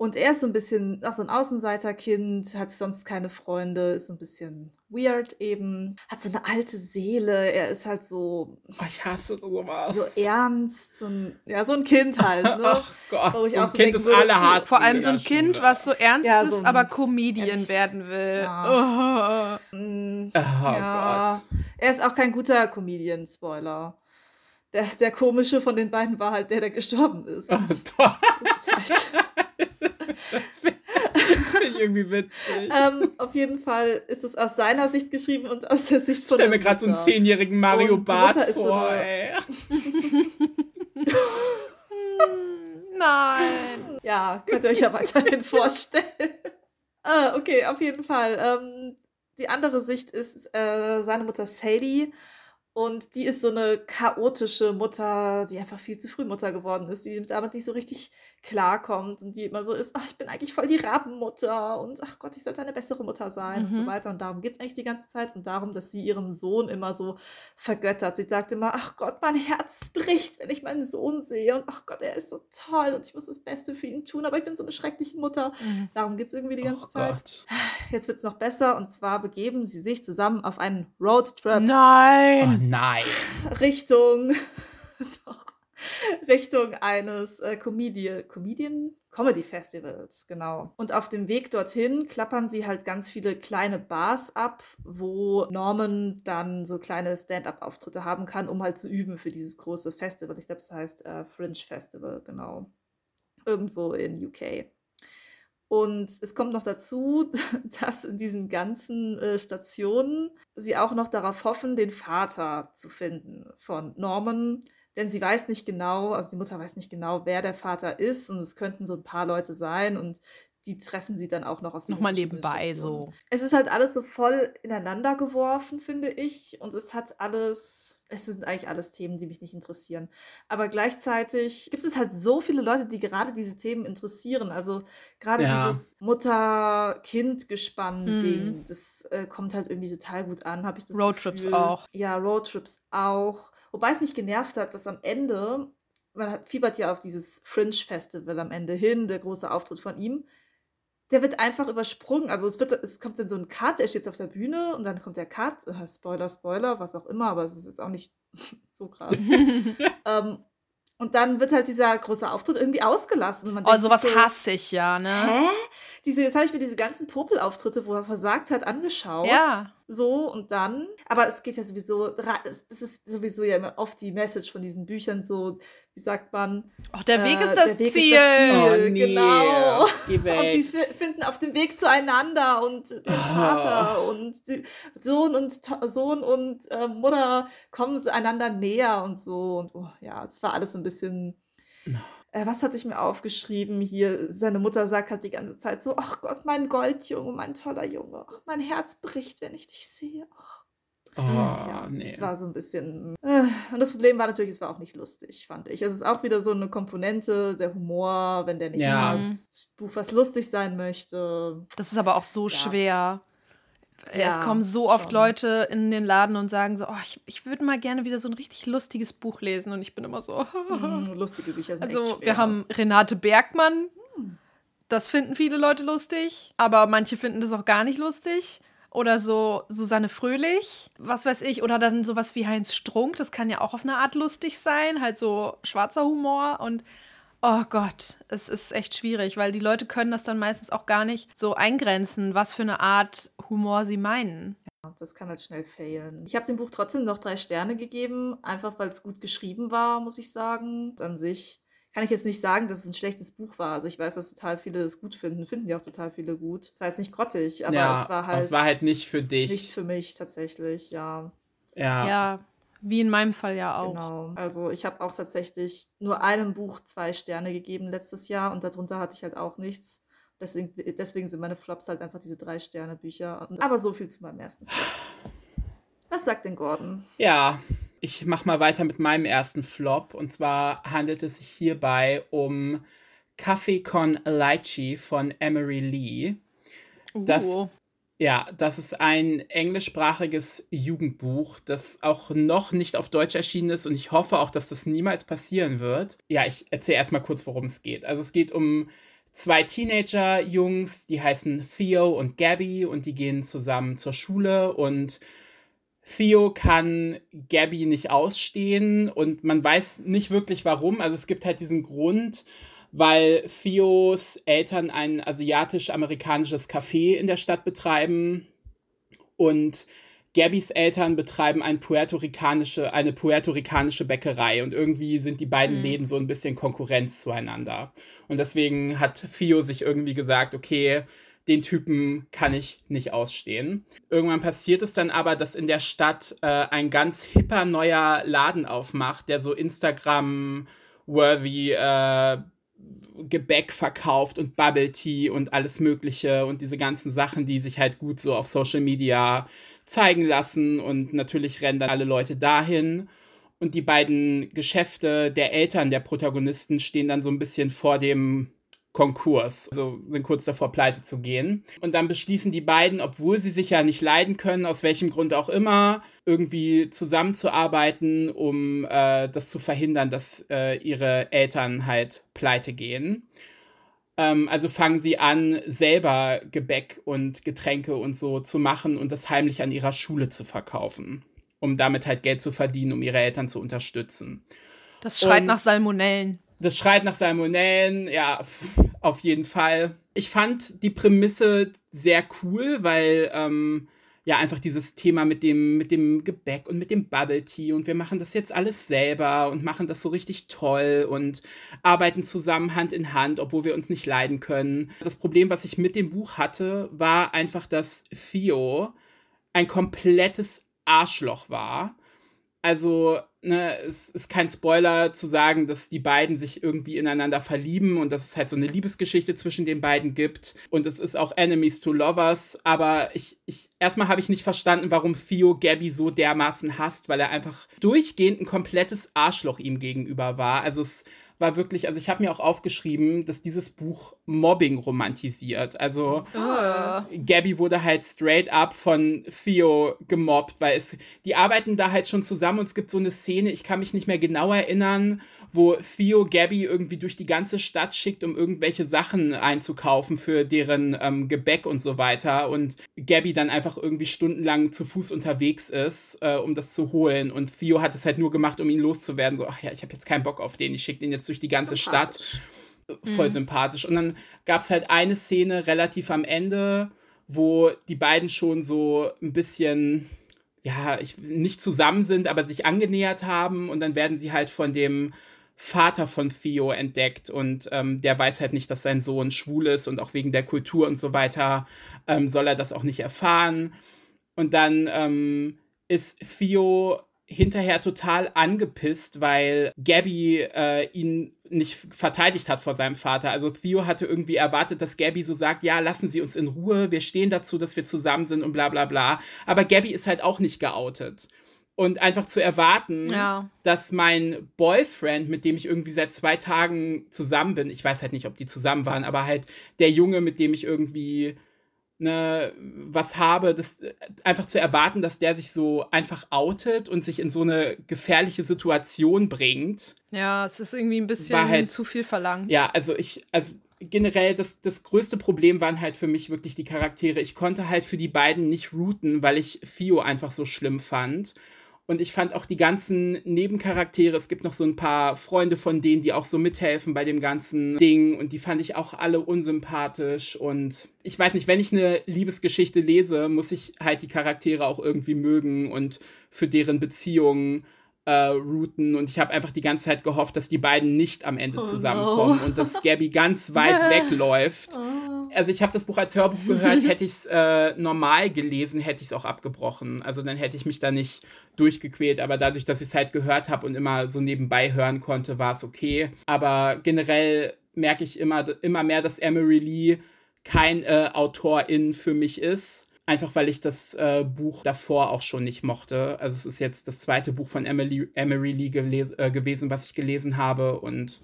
Und er ist so ein bisschen, auch so ein Außenseiterkind, hat sonst keine Freunde, ist so ein bisschen weird eben, hat so eine alte Seele, er ist halt so. Oh, ich hasse sowas. So ernst, so ein, ja, so ein Kind halt. Ne? Ach Gott, Wo ich so ein auch Kind ist alle hassen. Vor allem so ein Kind, was so ernst ja, ist, so aber Comedian werden will. Ja. Oh. Mm, oh ja. Gott. Er ist auch kein guter Comedian, Spoiler der, der komische von den beiden war halt der, der gestorben ist. Oh, toll. ist halt Finde ich irgendwie witzig. ähm, auf jeden Fall ist es aus seiner Sicht geschrieben und aus der Sicht von ich stell mir gerade so einen zehnjährigen Mario und Bart vor, ey. Nein. Ja, könnt ihr euch ja weiterhin vorstellen. ah, okay, auf jeden Fall. Ähm, die andere Sicht ist äh, seine Mutter Sadie und die ist so eine chaotische Mutter, die einfach viel zu früh Mutter geworden ist, die damit nicht so richtig klarkommt und die immer so ist, ach, ich bin eigentlich voll die Rabenmutter und ach Gott, ich sollte eine bessere Mutter sein mhm. und so mhm. weiter. Und darum geht es eigentlich die ganze Zeit und darum, dass sie ihren Sohn immer so vergöttert. Sie sagt immer, ach Gott, mein Herz bricht, wenn ich meinen Sohn sehe und ach Gott, er ist so toll und ich muss das Beste für ihn tun, aber ich bin so eine schreckliche Mutter. Mhm. Darum geht es irgendwie die ganze oh Zeit. Gott. Jetzt wird es noch besser und zwar begeben sie sich zusammen auf einen Roadtrip. Nein! Oh, nein. Richtung, doch, Richtung eines äh, Comedian, Comedian, Comedy-Festivals, genau. Und auf dem Weg dorthin klappern sie halt ganz viele kleine Bars ab, wo Norman dann so kleine Stand-up-Auftritte haben kann, um halt zu üben für dieses große Festival. Ich glaube, es heißt äh, Fringe Festival, genau. Irgendwo in UK. Und es kommt noch dazu, dass in diesen ganzen äh, Stationen sie auch noch darauf hoffen, den Vater zu finden von Norman, denn sie weiß nicht genau, also die Mutter weiß nicht genau, wer der Vater ist und es könnten so ein paar Leute sein und die treffen sie dann auch noch auf die Nochmal nebenbei Station. so. Es ist halt alles so voll ineinander geworfen, finde ich. Und es hat alles, es sind eigentlich alles Themen, die mich nicht interessieren. Aber gleichzeitig gibt es halt so viele Leute, die gerade diese Themen interessieren. Also gerade ja. dieses Mutter-Kind-Gespann-Ding, mhm. das äh, kommt halt irgendwie total gut an, habe ich das Roadtrips auch. Ja, Roadtrips auch. Wobei es mich genervt hat, dass am Ende, man fiebert ja auf dieses Fringe-Festival am Ende hin, der große Auftritt von ihm, der wird einfach übersprungen. Also es wird, es kommt dann so ein Cut, er steht jetzt auf der Bühne und dann kommt der Cut, äh, Spoiler, Spoiler, was auch immer, aber es ist jetzt auch nicht so krass. ähm, und dann wird halt dieser große Auftritt irgendwie ausgelassen. oh, sowas so, hasse ich ja, ne? Hä? Diese, jetzt habe ich mir diese ganzen Popel-Auftritte, wo er versagt hat, angeschaut. Ja. So und dann. Aber es geht ja sowieso, es ist sowieso ja immer oft die Message von diesen Büchern so, wie sagt man? Oh, der Weg äh, ist das Weg Ziel. Ist das Ziel. Oh, nee. Genau. Und sie finden auf dem Weg zueinander und der oh. Vater und Sohn und Sohn und äh, Mutter kommen einander näher und so. Und oh, ja, es war alles ein bisschen. Äh, was hatte ich mir aufgeschrieben hier? Seine Mutter sagt halt die ganze Zeit so: Ach Gott, mein Goldjunge, mein toller Junge. Ach, mein Herz bricht, wenn ich dich sehe. Ach. Oh, ja, nee. Es war so ein bisschen. Äh, und das Problem war natürlich, es war auch nicht lustig, fand ich. Es ist auch wieder so eine Komponente, der Humor, wenn der nicht ja. passt. Buch, was lustig sein möchte. Das ist aber auch so ja. schwer. Ja, es kommen so oft schon. Leute in den Laden und sagen so, oh, ich, ich würde mal gerne wieder so ein richtig lustiges Buch lesen. Und ich bin immer so. mm, lustige Bücher sind Also echt schwer. wir haben Renate Bergmann. Hm. Das finden viele Leute lustig, aber manche finden das auch gar nicht lustig oder so Susanne Fröhlich, was weiß ich, oder dann sowas wie Heinz Strunk, das kann ja auch auf eine Art lustig sein, halt so schwarzer Humor und oh Gott, es ist echt schwierig, weil die Leute können das dann meistens auch gar nicht so eingrenzen, was für eine Art Humor sie meinen. Ja, das kann halt schnell failen. Ich habe dem Buch trotzdem noch drei Sterne gegeben, einfach weil es gut geschrieben war, muss ich sagen. An sich kann ich jetzt nicht sagen, dass es ein schlechtes Buch war. Also ich weiß, dass total viele es gut finden, finden ja auch total viele gut. Ich weiß nicht grottig, aber ja, es war halt. Es war halt nicht für dich. Nichts für mich tatsächlich, ja. Ja. Ja, wie in meinem Fall ja auch. Genau. Also ich habe auch tatsächlich nur einem Buch zwei Sterne gegeben letztes Jahr und darunter hatte ich halt auch nichts. Deswegen, deswegen sind meine Flops halt einfach diese drei Sterne Bücher. Aber so viel zu meinem ersten Flop. Was sagt denn Gordon? Ja, ich mache mal weiter mit meinem ersten Flop. Und zwar handelt es sich hierbei um Kaffee con Lychee von Emery Lee. Das, uh. Ja, das ist ein englischsprachiges Jugendbuch, das auch noch nicht auf Deutsch erschienen ist und ich hoffe auch, dass das niemals passieren wird. Ja, ich erzähle erstmal kurz, worum es geht. Also es geht um zwei Teenager-Jungs, die heißen Theo und Gabby und die gehen zusammen zur Schule und Theo kann Gabby nicht ausstehen und man weiß nicht wirklich warum. Also es gibt halt diesen Grund, weil Theos Eltern ein asiatisch-amerikanisches Café in der Stadt betreiben und Gabbys Eltern betreiben ein puerto-ricanische, eine puerto-ricanische Bäckerei und irgendwie sind die beiden mhm. Läden so ein bisschen Konkurrenz zueinander. Und deswegen hat Theo sich irgendwie gesagt, okay, den Typen kann ich nicht ausstehen. Irgendwann passiert es dann aber, dass in der Stadt äh, ein ganz hipper neuer Laden aufmacht, der so Instagram-worthy äh, Gebäck verkauft und Bubble Tea und alles Mögliche und diese ganzen Sachen, die sich halt gut so auf Social Media zeigen lassen. Und natürlich rennen dann alle Leute dahin. Und die beiden Geschäfte der Eltern der Protagonisten stehen dann so ein bisschen vor dem Konkurs, also sind kurz davor, pleite zu gehen. Und dann beschließen die beiden, obwohl sie sich ja nicht leiden können, aus welchem Grund auch immer, irgendwie zusammenzuarbeiten, um äh, das zu verhindern, dass äh, ihre Eltern halt pleite gehen. Ähm, also fangen sie an, selber Gebäck und Getränke und so zu machen und das heimlich an ihrer Schule zu verkaufen, um damit halt Geld zu verdienen, um ihre Eltern zu unterstützen. Das schreit und, nach Salmonellen. Das schreit nach Salmonellen, ja, auf jeden Fall. Ich fand die Prämisse sehr cool, weil ähm, ja einfach dieses Thema mit dem, mit dem Gebäck und mit dem Bubble Tea und wir machen das jetzt alles selber und machen das so richtig toll und arbeiten zusammen Hand in Hand, obwohl wir uns nicht leiden können. Das Problem, was ich mit dem Buch hatte, war einfach, dass Theo ein komplettes Arschloch war. Also ne, es ist kein Spoiler zu sagen, dass die beiden sich irgendwie ineinander verlieben und dass es halt so eine Liebesgeschichte zwischen den beiden gibt. Und es ist auch Enemies to Lovers. Aber ich, ich erstmal habe ich nicht verstanden, warum Theo Gabby so dermaßen hasst, weil er einfach durchgehend ein komplettes Arschloch ihm gegenüber war. Also es war wirklich, also ich habe mir auch aufgeschrieben, dass dieses Buch Mobbing romantisiert. Also oh. Gabby wurde halt straight up von Theo gemobbt, weil es, die arbeiten da halt schon zusammen und es gibt so eine Szene, ich kann mich nicht mehr genau erinnern, wo Theo Gabby irgendwie durch die ganze Stadt schickt, um irgendwelche Sachen einzukaufen für deren ähm, Gebäck und so weiter. Und Gabby dann einfach irgendwie stundenlang zu Fuß unterwegs ist, äh, um das zu holen. Und Theo hat es halt nur gemacht, um ihn loszuwerden. So, ach ja, ich habe jetzt keinen Bock auf den, ich schicke den jetzt durch die ganze Stadt. Voll mhm. sympathisch. Und dann gab es halt eine Szene relativ am Ende, wo die beiden schon so ein bisschen ja, ich, nicht zusammen sind, aber sich angenähert haben und dann werden sie halt von dem Vater von Theo entdeckt und ähm, der weiß halt nicht, dass sein Sohn schwul ist und auch wegen der Kultur und so weiter ähm, soll er das auch nicht erfahren. Und dann ähm, ist Theo hinterher total angepisst, weil Gabby äh, ihn nicht verteidigt hat vor seinem Vater. Also Theo hatte irgendwie erwartet, dass Gabby so sagt, ja, lassen Sie uns in Ruhe, wir stehen dazu, dass wir zusammen sind und bla bla bla. Aber Gabby ist halt auch nicht geoutet und einfach zu erwarten, ja. dass mein Boyfriend, mit dem ich irgendwie seit zwei Tagen zusammen bin, ich weiß halt nicht, ob die zusammen waren, aber halt der Junge, mit dem ich irgendwie ne, was habe, das einfach zu erwarten, dass der sich so einfach outet und sich in so eine gefährliche Situation bringt. Ja, es ist irgendwie ein bisschen halt, zu viel verlangt. Ja, also ich, also generell das, das größte Problem waren halt für mich wirklich die Charaktere. Ich konnte halt für die beiden nicht routen, weil ich Fio einfach so schlimm fand. Und ich fand auch die ganzen Nebencharaktere, es gibt noch so ein paar Freunde von denen, die auch so mithelfen bei dem ganzen Ding. Und die fand ich auch alle unsympathisch. Und ich weiß nicht, wenn ich eine Liebesgeschichte lese, muss ich halt die Charaktere auch irgendwie mögen und für deren Beziehungen äh, routen und ich habe einfach die ganze Zeit gehofft, dass die beiden nicht am Ende oh zusammenkommen no. und dass Gabby ganz weit wegläuft. Oh. Also ich habe das Buch als Hörbuch gehört, hätte ich es äh, normal gelesen, hätte ich es auch abgebrochen. Also dann hätte ich mich da nicht durchgequält, aber dadurch, dass ich es halt gehört habe und immer so nebenbei hören konnte, war es okay. Aber generell merke ich immer, immer mehr, dass Emery Lee kein äh, Autorin für mich ist Einfach weil ich das äh, Buch davor auch schon nicht mochte. Also es ist jetzt das zweite Buch von Emily, Emery Lee äh, gewesen, was ich gelesen habe. Und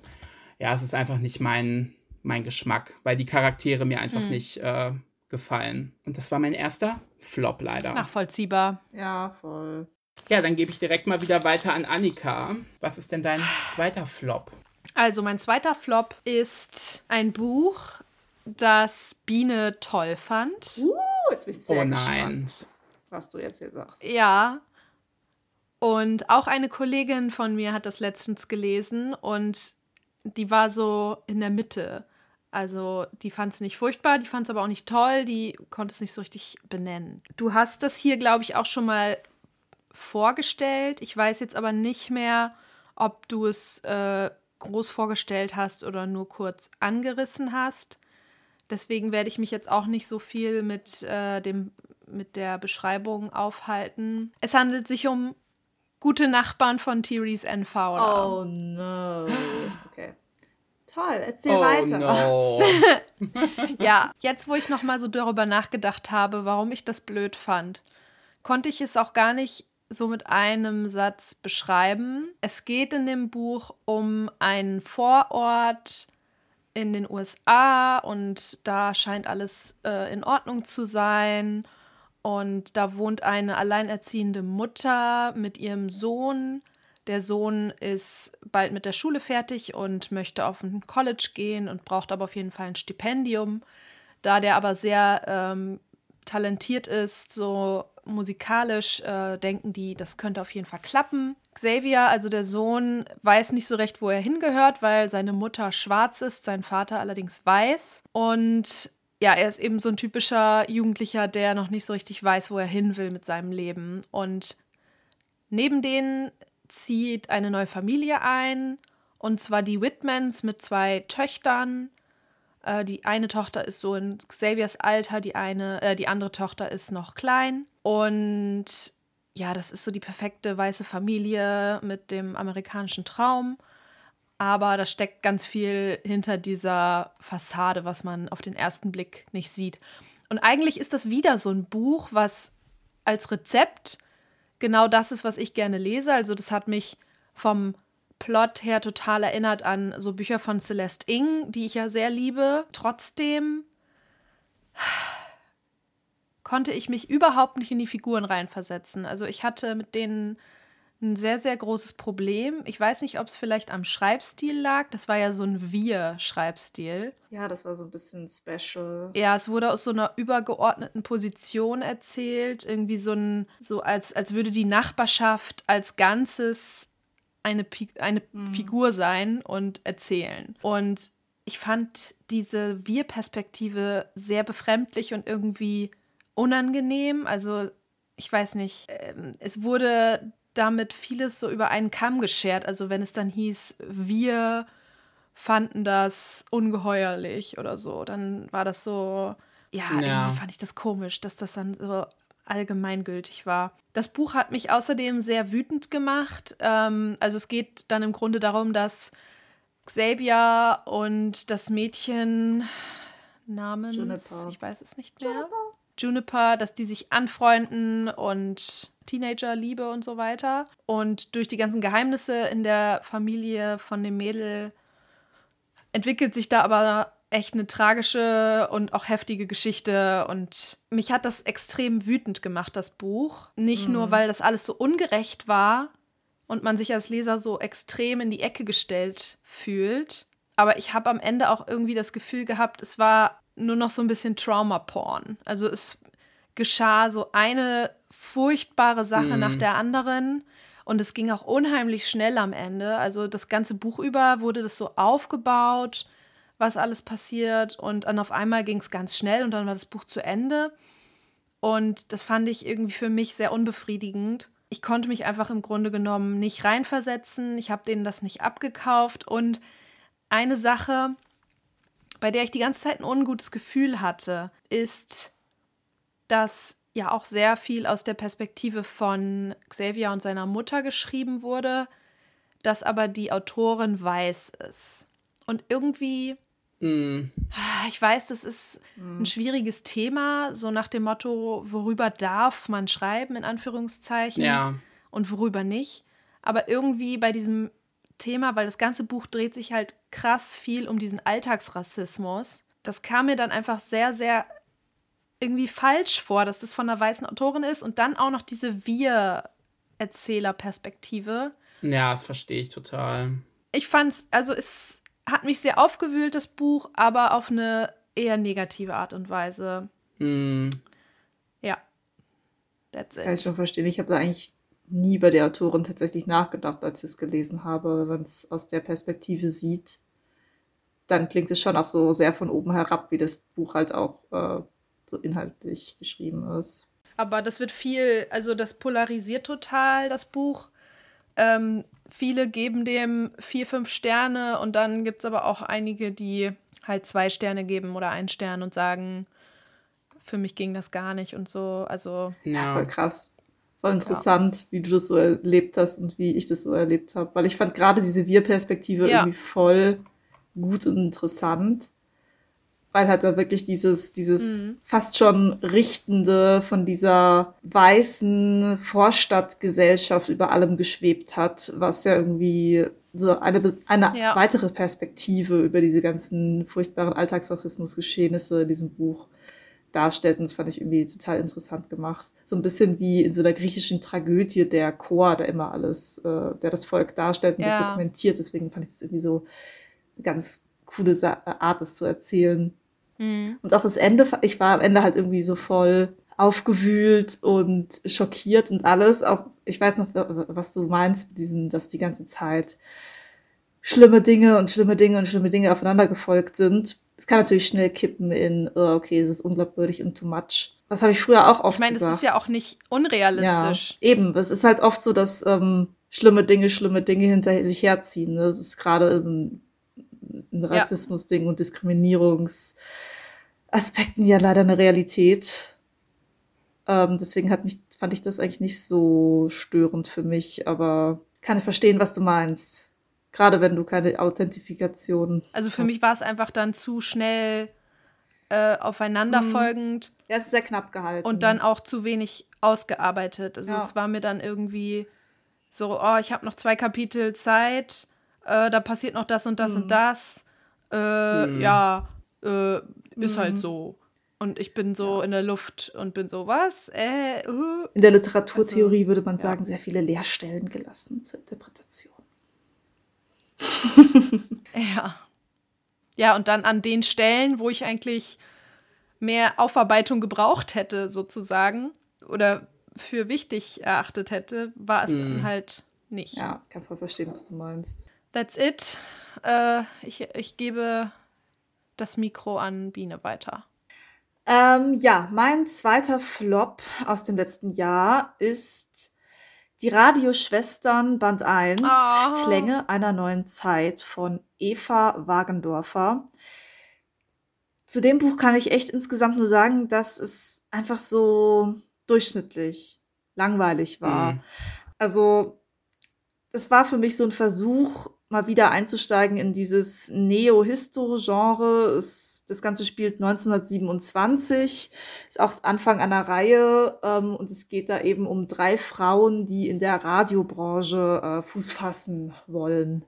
ja, es ist einfach nicht mein, mein Geschmack, weil die Charaktere mir einfach mhm. nicht äh, gefallen. Und das war mein erster Flop leider. Nachvollziehbar. Ja, voll. Ja, dann gebe ich direkt mal wieder weiter an Annika. Was ist denn dein zweiter Flop? Also, mein zweiter Flop ist ein Buch, das Biene toll fand. Uh jetzt bin ich sehr oh gespannt, was du jetzt hier sagst. Ja. Und auch eine Kollegin von mir hat das letztens gelesen und die war so in der Mitte. Also die fand es nicht furchtbar, die fand es aber auch nicht toll, die konnte es nicht so richtig benennen. Du hast das hier, glaube ich, auch schon mal vorgestellt. Ich weiß jetzt aber nicht mehr, ob du es äh, groß vorgestellt hast oder nur kurz angerissen hast. Deswegen werde ich mich jetzt auch nicht so viel mit, äh, dem, mit der Beschreibung aufhalten. Es handelt sich um gute Nachbarn von Therese N. Fowler. Oh no. Okay. Toll, erzähl oh, weiter. No. ja, jetzt wo ich noch mal so darüber nachgedacht habe, warum ich das blöd fand, konnte ich es auch gar nicht so mit einem Satz beschreiben. Es geht in dem Buch um einen Vorort in den USA und da scheint alles äh, in Ordnung zu sein. Und da wohnt eine alleinerziehende Mutter mit ihrem Sohn. Der Sohn ist bald mit der Schule fertig und möchte auf ein College gehen und braucht aber auf jeden Fall ein Stipendium. Da der aber sehr ähm, talentiert ist, so musikalisch, äh, denken die, das könnte auf jeden Fall klappen. Xavier, also der Sohn, weiß nicht so recht, wo er hingehört, weil seine Mutter schwarz ist, sein Vater allerdings weiß. Und ja, er ist eben so ein typischer Jugendlicher, der noch nicht so richtig weiß, wo er hin will mit seinem Leben. Und neben denen zieht eine neue Familie ein, und zwar die Whitmans mit zwei Töchtern. Äh, die eine Tochter ist so in Xaviers Alter, die, eine, äh, die andere Tochter ist noch klein. Und ja, das ist so die perfekte weiße Familie mit dem amerikanischen Traum. Aber da steckt ganz viel hinter dieser Fassade, was man auf den ersten Blick nicht sieht. Und eigentlich ist das wieder so ein Buch, was als Rezept genau das ist, was ich gerne lese. Also das hat mich vom Plot her total erinnert an so Bücher von Celeste Ing, die ich ja sehr liebe. Trotzdem konnte ich mich überhaupt nicht in die Figuren reinversetzen. Also ich hatte mit denen ein sehr, sehr großes Problem. Ich weiß nicht, ob es vielleicht am Schreibstil lag. Das war ja so ein Wir-Schreibstil. Ja, das war so ein bisschen special. Ja, es wurde aus so einer übergeordneten Position erzählt. Irgendwie so ein, so als, als würde die Nachbarschaft als Ganzes eine, eine mhm. Figur sein und erzählen. Und ich fand diese Wir-Perspektive sehr befremdlich und irgendwie unangenehm. Also, ich weiß nicht, ähm, es wurde damit vieles so über einen Kamm geschert. Also, wenn es dann hieß, wir fanden das ungeheuerlich oder so, dann war das so, ja, ja. irgendwie fand ich das komisch, dass das dann so allgemeingültig war. Das Buch hat mich außerdem sehr wütend gemacht. Ähm, also es geht dann im Grunde darum, dass Xavier und das Mädchen namens, Juniper. ich weiß es nicht mehr. Juniper. Juniper, dass die sich anfreunden und Teenagerliebe und so weiter. Und durch die ganzen Geheimnisse in der Familie von dem Mädel entwickelt sich da aber echt eine tragische und auch heftige Geschichte. Und mich hat das extrem wütend gemacht, das Buch. Nicht mhm. nur, weil das alles so ungerecht war und man sich als Leser so extrem in die Ecke gestellt fühlt. Aber ich habe am Ende auch irgendwie das Gefühl gehabt, es war nur noch so ein bisschen Trauma-Porn. Also es geschah so eine furchtbare Sache mhm. nach der anderen. Und es ging auch unheimlich schnell am Ende. Also das ganze Buch über wurde das so aufgebaut, was alles passiert. Und dann auf einmal ging es ganz schnell und dann war das Buch zu Ende. Und das fand ich irgendwie für mich sehr unbefriedigend. Ich konnte mich einfach im Grunde genommen nicht reinversetzen. Ich habe denen das nicht abgekauft. Und eine Sache, bei der ich die ganze Zeit ein ungutes Gefühl hatte, ist, dass ja auch sehr viel aus der Perspektive von Xavier und seiner Mutter geschrieben wurde, dass aber die Autorin weiß ist. Und irgendwie, mm. ich weiß, das ist mm. ein schwieriges Thema, so nach dem Motto, worüber darf man schreiben, in Anführungszeichen, ja. und worüber nicht. Aber irgendwie bei diesem Thema, weil das ganze Buch dreht sich halt krass viel um diesen Alltagsrassismus. Das kam mir dann einfach sehr, sehr irgendwie falsch vor, dass das von einer weißen Autorin ist und dann auch noch diese Wir-Erzählerperspektive. Ja, das verstehe ich total. Ich fand's, also es hat mich sehr aufgewühlt, das Buch, aber auf eine eher negative Art und Weise. Mm. Ja. That's it. Kann ich schon verstehen. Ich habe da eigentlich nie bei der Autorin tatsächlich nachgedacht, als ich es gelesen habe. Wenn es aus der Perspektive sieht, dann klingt es schon auch so sehr von oben herab, wie das Buch halt auch äh, so inhaltlich geschrieben ist. Aber das wird viel, also das polarisiert total, das Buch. Ähm, viele geben dem vier, fünf Sterne und dann gibt es aber auch einige, die halt zwei Sterne geben oder einen Stern und sagen, für mich ging das gar nicht und so. Also. Ja, voll krass. Voll interessant, ja. wie du das so erlebt hast und wie ich das so erlebt habe. Weil ich fand gerade diese Wir-Perspektive ja. irgendwie voll gut und interessant. Weil halt da wirklich dieses, dieses mhm. fast schon Richtende von dieser weißen Vorstadtgesellschaft über allem geschwebt hat, was ja irgendwie so eine, eine ja. weitere Perspektive über diese ganzen furchtbaren Alltagsrassismus-Geschehnisse in diesem Buch darstellt. Und das fand ich irgendwie total interessant gemacht. So ein bisschen wie in so einer griechischen Tragödie der Chor, der immer alles, äh, der das Volk darstellt und ja. das dokumentiert. Deswegen fand ich das irgendwie so eine ganz coole Art, das zu erzählen. Mhm. Und auch das Ende, ich war am Ende halt irgendwie so voll aufgewühlt und schockiert und alles, auch ich weiß noch, was du meinst mit diesem, dass die ganze Zeit schlimme Dinge und schlimme Dinge und schlimme Dinge aufeinander gefolgt sind. Es kann natürlich schnell kippen in, oh, okay, es ist unglaubwürdig und too much. Das habe ich früher auch oft gesagt. Ich meine, es ist ja auch nicht unrealistisch. Ja, eben, es ist halt oft so, dass ähm, schlimme Dinge schlimme Dinge hinter sich herziehen. Ne? Das ist gerade ein, ein Rassismus-Ding ja. und Diskriminierungsaspekten ja leider eine Realität. Ähm, deswegen hat mich, fand ich das eigentlich nicht so störend für mich, aber kann ich verstehen, was du meinst. Gerade wenn du keine Authentifikation. Also für hast. mich war es einfach dann zu schnell äh, aufeinanderfolgend. Mhm. Ja, es ist sehr knapp gehalten. Und dann auch zu wenig ausgearbeitet. Also ja. es war mir dann irgendwie so, oh, ich habe noch zwei Kapitel Zeit, äh, da passiert noch das und das mhm. und das. Äh, mhm. Ja, äh, ist halt mhm. so. Und ich bin so ja. in der Luft und bin so, was? Äh, uh. In der Literaturtheorie also, würde man sagen, sehr viele Leerstellen gelassen zur Interpretation. ja. Ja, und dann an den Stellen, wo ich eigentlich mehr Aufarbeitung gebraucht hätte, sozusagen, oder für wichtig erachtet hätte, war es hm. dann halt nicht. Ja, kann voll verstehen, was du meinst. That's it. Äh, ich, ich gebe das Mikro an Biene weiter. Ähm, ja, mein zweiter Flop aus dem letzten Jahr ist die Radioschwestern Band 1, oh. Ah. Klänge einer neuen Zeit von Eva Wagendorfer. Zu dem Buch kann ich echt insgesamt nur sagen, dass es einfach so durchschnittlich, langweilig war. Mhm. Also, es war für mich so ein Versuch, mal wieder einzusteigen in dieses Neo-Histo-Genre. Das Ganze spielt 1927, ist auch Anfang einer Reihe ähm, und es geht da eben um drei Frauen, die in der Radiobranche äh, Fuß fassen wollen.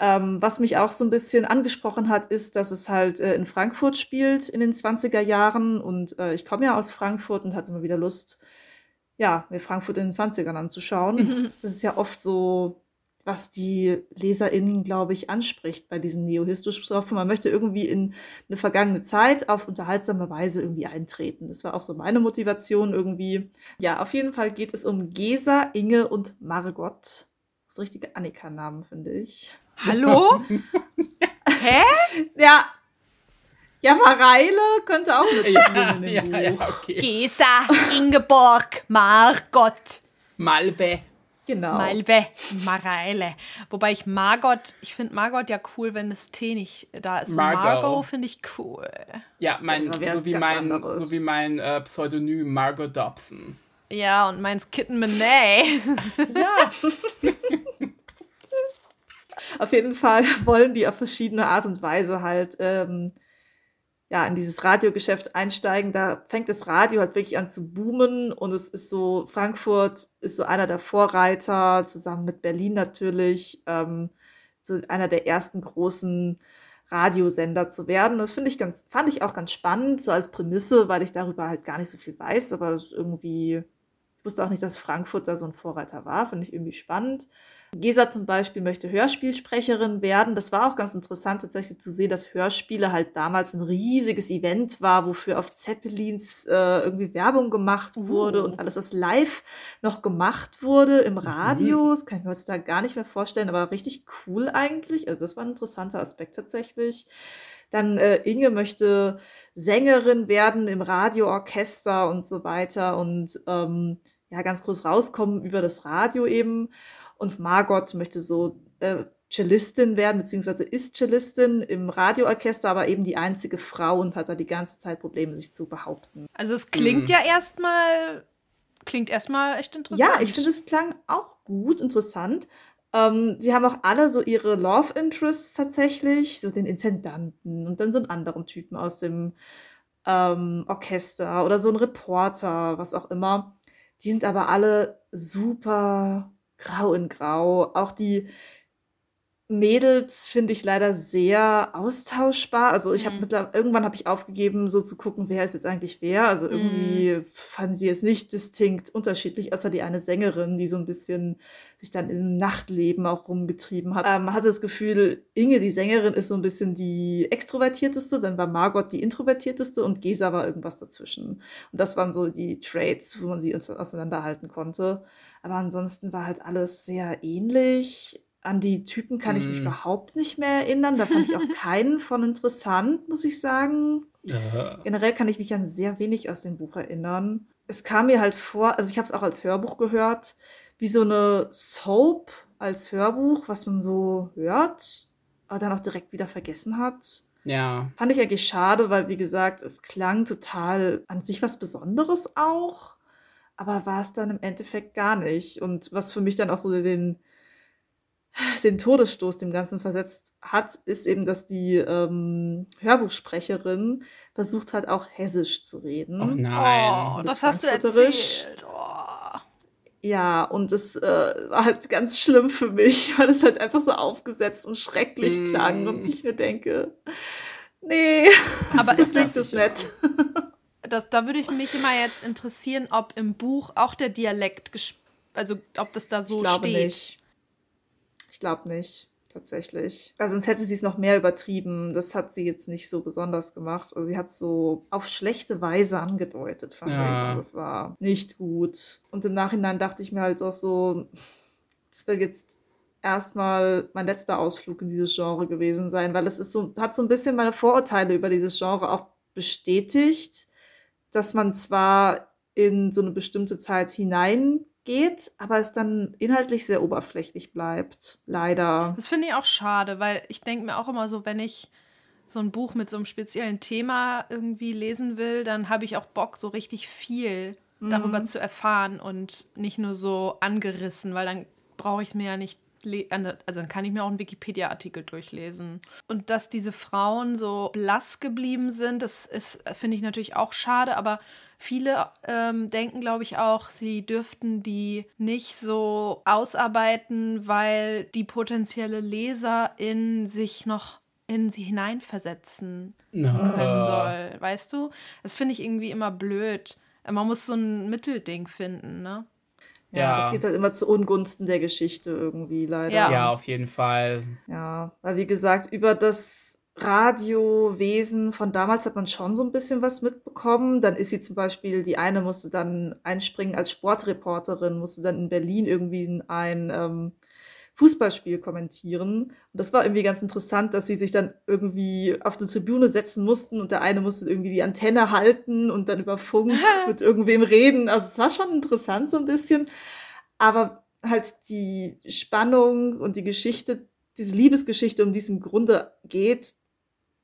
Ähm, was mich auch so ein bisschen angesprochen hat, ist, dass es halt äh, in Frankfurt spielt in den 20er Jahren und äh, ich komme ja aus Frankfurt und hatte immer wieder Lust, ja, mir Frankfurt in den 20ern anzuschauen. Das ist ja oft so was die LeserInnen, glaube ich, anspricht bei diesen Neo-Histostoffen. Man möchte irgendwie in eine vergangene Zeit auf unterhaltsame Weise irgendwie eintreten. Das war auch so meine Motivation irgendwie. Ja, auf jeden Fall geht es um Gesa, Inge und Margot. Das ist richtige Annika-Namen, finde ich. Hallo? Hä? Ja. Ja, Mareile könnte auch mitspielen. ja, ja, ja, okay. Gesa, Ingeborg, Margot. Malve. Genau. Malve, Mareile. Wobei ich Margot, ich finde Margot ja cool, wenn das T nicht da ist. Margot, Margot finde ich cool. Ja, mein, so, wie mein, so wie mein äh, Pseudonym Margot Dobson. Ja, und meins Kitten Monet. ja. auf jeden Fall wollen die auf verschiedene Art und Weise halt ähm, ja, in dieses Radiogeschäft einsteigen, da fängt das Radio halt wirklich an zu boomen und es ist so, Frankfurt ist so einer der Vorreiter, zusammen mit Berlin natürlich, ähm, so einer der ersten großen Radiosender zu werden. Das finde ich ganz, fand ich auch ganz spannend, so als Prämisse, weil ich darüber halt gar nicht so viel weiß, aber irgendwie, ich wusste auch nicht, dass Frankfurt da so ein Vorreiter war, finde ich irgendwie spannend. Gesa zum Beispiel möchte Hörspielsprecherin werden. Das war auch ganz interessant tatsächlich zu sehen, dass Hörspiele halt damals ein riesiges Event war, wofür auf Zeppelins äh, irgendwie Werbung gemacht wurde uh. und alles, was live noch gemacht wurde im Radio. Mhm. Das kann ich mir heutzutage gar nicht mehr vorstellen, aber richtig cool eigentlich. Also das war ein interessanter Aspekt tatsächlich. Dann äh, Inge möchte Sängerin werden im Radioorchester und so weiter und ähm, ja, ganz groß rauskommen über das Radio eben. Und Margot möchte so äh, Cellistin werden, beziehungsweise ist Cellistin im Radioorchester, aber eben die einzige Frau und hat da die ganze Zeit Probleme, sich zu behaupten. Also es klingt mhm. ja erstmal, klingt erstmal echt interessant. Ja, ich finde, es klang auch gut, interessant. Ähm, sie haben auch alle so ihre Love Interests tatsächlich, so den Intendanten und dann so einen anderen Typen aus dem ähm, Orchester oder so ein Reporter, was auch immer. Die sind aber alle super grau in grau. Auch die, Mädels finde ich leider sehr austauschbar. Also ich habe mhm. irgendwann habe ich aufgegeben, so zu gucken, wer ist jetzt eigentlich wer. Also irgendwie mhm. fanden sie es nicht distinkt unterschiedlich, außer die eine Sängerin, die so ein bisschen sich dann im Nachtleben auch rumgetrieben hat. Ähm, man hatte das Gefühl, Inge, die Sängerin, ist so ein bisschen die extrovertierteste, dann war Margot die introvertierteste und Gesa war irgendwas dazwischen. Und das waren so die Traits, wo man sie auseinanderhalten konnte. Aber ansonsten war halt alles sehr ähnlich an die Typen kann ich mich mm. überhaupt nicht mehr erinnern. Da fand ich auch keinen von interessant, muss ich sagen. Ja. Generell kann ich mich an sehr wenig aus dem Buch erinnern. Es kam mir halt vor, also ich habe es auch als Hörbuch gehört, wie so eine Soap als Hörbuch, was man so hört, aber dann auch direkt wieder vergessen hat. Ja. Fand ich eigentlich schade, weil, wie gesagt, es klang total an sich was Besonderes auch, aber war es dann im Endeffekt gar nicht. Und was für mich dann auch so den den Todesstoß dem Ganzen versetzt hat, ist eben, dass die ähm, Hörbuchsprecherin versucht hat, auch hessisch zu reden. Oh nein. Oh, das hast du erzählt. Oh. Ja, und es äh, war halt ganz schlimm für mich, weil es halt einfach so aufgesetzt und schrecklich mm. klang und ich mir denke, nee, aber ist das, das nett? Das, da würde ich mich immer jetzt interessieren, ob im Buch auch der Dialekt, also ob das da so ich glaube steht. Nicht. Ich glaube nicht, tatsächlich. Also sonst hätte sie es noch mehr übertrieben. Das hat sie jetzt nicht so besonders gemacht. Also sie hat es so auf schlechte Weise angedeutet, fand ja. ich. Und das war nicht gut. Und im Nachhinein dachte ich mir halt auch so, das wird jetzt erstmal mein letzter Ausflug in dieses Genre gewesen sein, weil es ist so, hat so ein bisschen meine Vorurteile über dieses Genre auch bestätigt, dass man zwar in so eine bestimmte Zeit hinein geht, aber es dann inhaltlich sehr oberflächlich bleibt. Leider. Das finde ich auch schade, weil ich denke mir auch immer so, wenn ich so ein Buch mit so einem speziellen Thema irgendwie lesen will, dann habe ich auch Bock, so richtig viel mhm. darüber zu erfahren und nicht nur so angerissen, weil dann brauche ich es mir ja nicht also dann kann ich mir auch einen Wikipedia-Artikel durchlesen. Und dass diese Frauen so blass geblieben sind, das ist, finde ich natürlich auch schade, aber Viele ähm, denken, glaube ich, auch, sie dürften die nicht so ausarbeiten, weil die potenzielle Leserin sich noch in sie hineinversetzen no. können soll. Weißt du? Das finde ich irgendwie immer blöd. Man muss so ein Mittelding finden, ne? Ja, ja, das geht halt immer zu Ungunsten der Geschichte irgendwie, leider. Ja, ja auf jeden Fall. Ja, weil wie gesagt, über das Radiowesen von damals hat man schon so ein bisschen was mitbekommen. Dann ist sie zum Beispiel, die eine musste dann einspringen als Sportreporterin, musste dann in Berlin irgendwie ein ähm, Fußballspiel kommentieren. Und das war irgendwie ganz interessant, dass sie sich dann irgendwie auf eine Tribüne setzen mussten und der eine musste irgendwie die Antenne halten und dann über Funk mit irgendwem reden. Also es war schon interessant so ein bisschen. Aber halt die Spannung und die Geschichte, diese Liebesgeschichte, um die es im Grunde geht,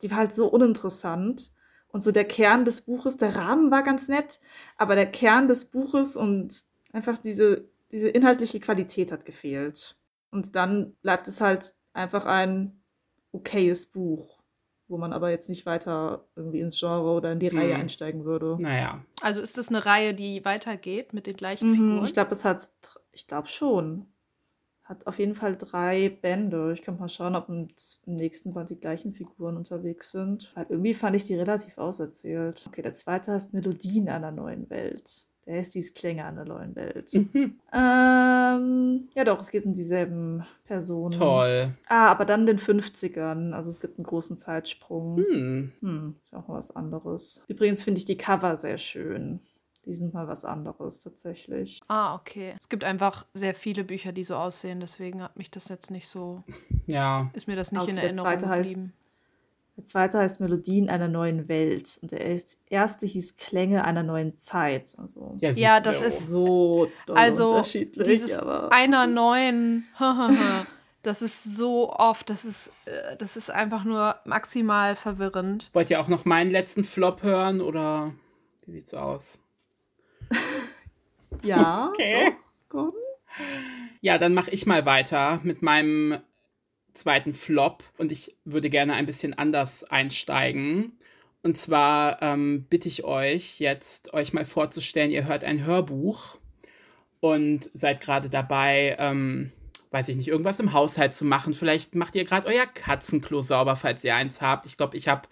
die war halt so uninteressant. Und so der Kern des Buches, der Rahmen war ganz nett, aber der Kern des Buches und einfach diese, diese inhaltliche Qualität hat gefehlt. Und dann bleibt es halt einfach ein okayes Buch, wo man aber jetzt nicht weiter irgendwie ins Genre oder in die hm. Reihe einsteigen würde. Naja. Also ist das eine Reihe, die weitergeht mit den gleichen mhm, Figuren? Ich glaube, es hat, ich glaube schon. Hat auf jeden Fall drei Bände. Ich kann mal schauen, ob im, nächsten Band die gleichen Figuren unterwegs sind. Weil irgendwie fand ich die relativ auserzählt. Okay, der zweite heißt Melodien einer neuen Welt. Der heißt dies Klänge einer neuen Welt. Mhm. Ähm, ja doch, es geht um dieselben Personen. Toll. Ah, aber dann in den 50ern. Also es gibt einen großen Zeitsprung. Hm. Hm, ist auch mal was anderes. Übrigens finde ich die Cover sehr schön. Die sind mal was anderes tatsächlich. Ah, okay. Es gibt einfach sehr viele Bücher, die so aussehen, deswegen hat mich das jetzt nicht so. Ja. Ist mir das nicht okay, in Erinnerung der zweite geblieben. Heißt, der zweite heißt Melodien einer neuen Welt und der erste hieß Klänge einer neuen Zeit. Also ja, ja das ist so also unterschiedlich. Dieses einer neuen. Das ist so oft, das ist, äh, das ist einfach nur maximal verwirrend. Wollt ihr auch noch meinen letzten Flop hören oder wie sieht's aus? ja. Okay. Doch, ja, dann mache ich mal weiter mit meinem zweiten Flop und ich würde gerne ein bisschen anders einsteigen. Und zwar ähm, bitte ich euch jetzt, euch mal vorzustellen, ihr hört ein Hörbuch und seid gerade dabei, ähm, weiß ich nicht, irgendwas im Haushalt zu machen. Vielleicht macht ihr gerade euer Katzenklo sauber, falls ihr eins habt. Ich glaube, ich habe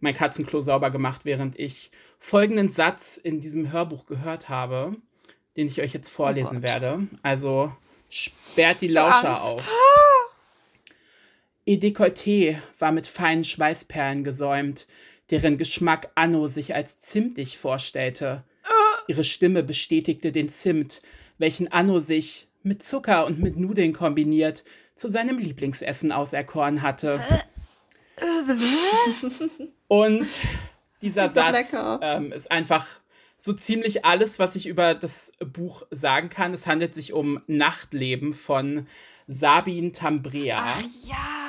mein Katzenklo sauber gemacht, während ich folgenden Satz in diesem Hörbuch gehört habe, den ich euch jetzt vorlesen oh werde. Also sperrt die Lauscher auf. Ihr Dekolleté war mit feinen Schweißperlen gesäumt, deren Geschmack Anno sich als zimtig vorstellte. Ihre Stimme bestätigte den Zimt, welchen Anno sich mit Zucker und mit Nudeln kombiniert zu seinem Lieblingsessen auserkoren hatte. und dieser Satz ähm, ist einfach so ziemlich alles, was ich über das Buch sagen kann. Es handelt sich um Nachtleben von Sabine Tambrea. Ach ja.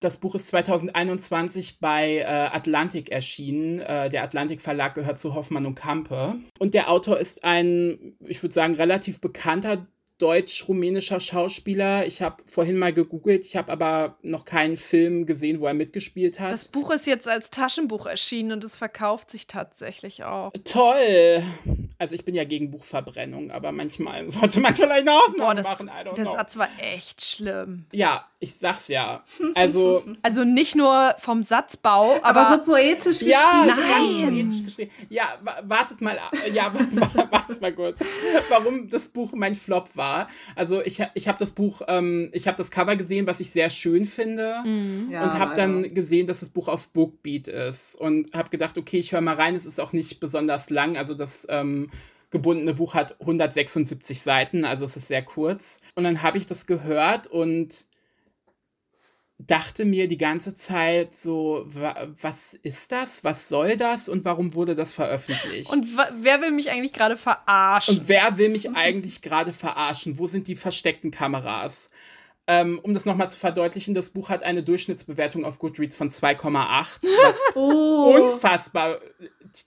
Das Buch ist 2021 bei äh, Atlantik erschienen. Äh, der Atlantik Verlag gehört zu Hoffmann und Kampe. Und der Autor ist ein, ich würde sagen, relativ bekannter deutsch-rumänischer Schauspieler. Ich habe vorhin mal gegoogelt, ich habe aber noch keinen Film gesehen, wo er mitgespielt hat. Das Buch ist jetzt als Taschenbuch erschienen und es verkauft sich tatsächlich auch. Toll! Also ich bin ja gegen Buchverbrennung, aber manchmal sollte man vielleicht eine Ausnahme Boah, das, machen. der know. Satz war echt schlimm. Ja, ich sag's ja. Also, also nicht nur vom Satzbau, aber, aber so poetisch geschrieben. Ja, Nein. poetisch geschrieben. Ja, wartet mal, ja, wartet mal kurz. Warum das Buch mein Flop war. Also ich, ich habe das Buch, ähm, ich habe das Cover gesehen, was ich sehr schön finde mhm. ja, und habe dann gesehen, dass das Buch auf Bookbeat ist und habe gedacht, okay, ich höre mal rein. Es ist auch nicht besonders lang, also das ähm, gebundene Buch hat 176 Seiten, also es ist sehr kurz. Und dann habe ich das gehört und dachte mir die ganze Zeit so, was ist das? Was soll das? Und warum wurde das veröffentlicht? Und wer will mich eigentlich gerade verarschen? Und wer will mich eigentlich gerade verarschen? Wo sind die versteckten Kameras? Ähm, um das nochmal zu verdeutlichen, das Buch hat eine Durchschnittsbewertung auf Goodreads von 2,8, was oh. unfassbar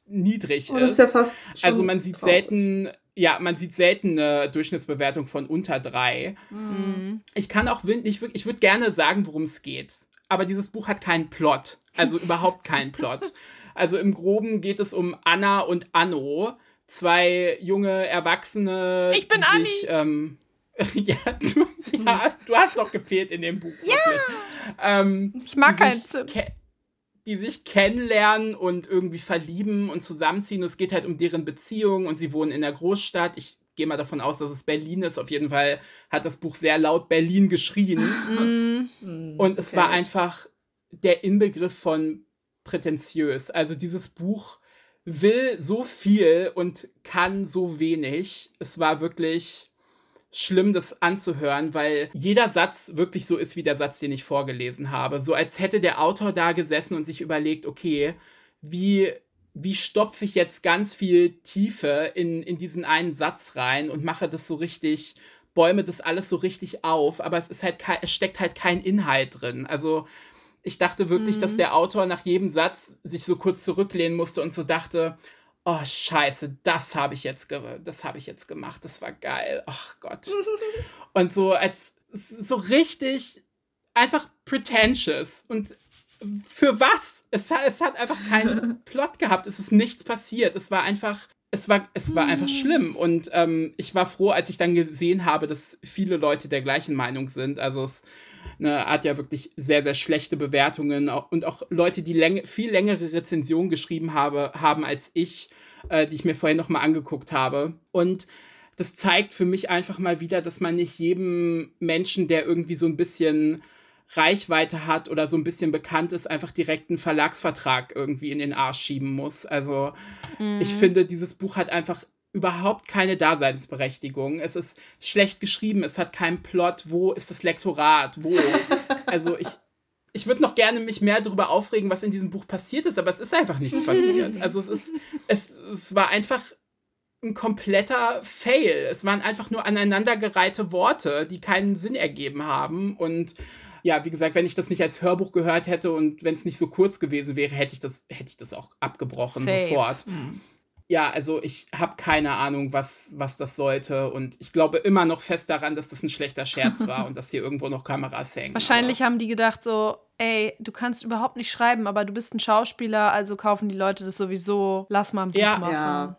niedrig oh, das ist. Ja fast also man sieht traurig. selten ja, man sieht selten eine Durchschnittsbewertung von unter drei. Mhm. Ich kann auch nicht ich würde gerne sagen, worum es geht. Aber dieses Buch hat keinen Plot. Also überhaupt keinen Plot. Also im Groben geht es um Anna und Anno. Zwei junge Erwachsene. Ich bin Anni. Sich, ähm, ja, du, ja, du hast doch gefehlt in dem Buch. Ja. Ähm, ich mag keinen Zimt die sich kennenlernen und irgendwie verlieben und zusammenziehen. Es geht halt um deren Beziehung und sie wohnen in der Großstadt. Ich gehe mal davon aus, dass es Berlin ist. Auf jeden Fall hat das Buch sehr laut Berlin geschrien. Mm. Und es okay. war einfach der Inbegriff von prätentiös. Also dieses Buch will so viel und kann so wenig. Es war wirklich schlimm, das anzuhören, weil jeder Satz wirklich so ist wie der Satz, den ich vorgelesen habe. So als hätte der Autor da gesessen und sich überlegt, okay, wie, wie stopfe ich jetzt ganz viel Tiefe in, in diesen einen Satz rein und mache das so richtig, bäume das alles so richtig auf, aber es ist halt es steckt halt kein Inhalt drin. Also ich dachte wirklich, mhm. dass der Autor nach jedem Satz sich so kurz zurücklehnen musste und so dachte, oh scheiße, das habe ich jetzt das habe ich jetzt gemacht, das war geil. Ach Gott. und so als so richtig einfach pretentious und für was? Es, es hat einfach keinen Plot gehabt, es ist nichts passiert. Es war einfach es war, es war einfach schlimm. Und ähm, ich war froh, als ich dann gesehen habe, dass viele Leute der gleichen Meinung sind. Also es ne, hat ja wirklich sehr, sehr schlechte Bewertungen und auch Leute, die läng viel längere Rezensionen geschrieben habe, haben als ich, äh, die ich mir vorhin nochmal angeguckt habe. Und das zeigt für mich einfach mal wieder, dass man nicht jedem Menschen, der irgendwie so ein bisschen Reichweite hat oder so ein bisschen bekannt ist, einfach direkt einen Verlagsvertrag irgendwie in den Arsch schieben muss. Also mhm. ich finde, dieses Buch hat einfach überhaupt keine Daseinsberechtigung. Es ist schlecht geschrieben, es hat keinen Plot. Wo ist das Lektorat? Wo? also ich, ich würde noch gerne mich mehr darüber aufregen, was in diesem Buch passiert ist, aber es ist einfach nichts passiert. Also es ist, es, es war einfach ein kompletter Fail. Es waren einfach nur aneinandergereihte Worte, die keinen Sinn ergeben haben. Und ja, wie gesagt, wenn ich das nicht als Hörbuch gehört hätte und wenn es nicht so kurz gewesen wäre, hätte ich das, hätte ich das auch abgebrochen Safe. sofort. Mhm ja, also ich habe keine Ahnung, was, was das sollte. Und ich glaube immer noch fest daran, dass das ein schlechter Scherz war und dass hier irgendwo noch Kameras hängen. Wahrscheinlich aber. haben die gedacht so, ey, du kannst überhaupt nicht schreiben, aber du bist ein Schauspieler, also kaufen die Leute das sowieso, lass mal ein Buch ja. machen. Ja.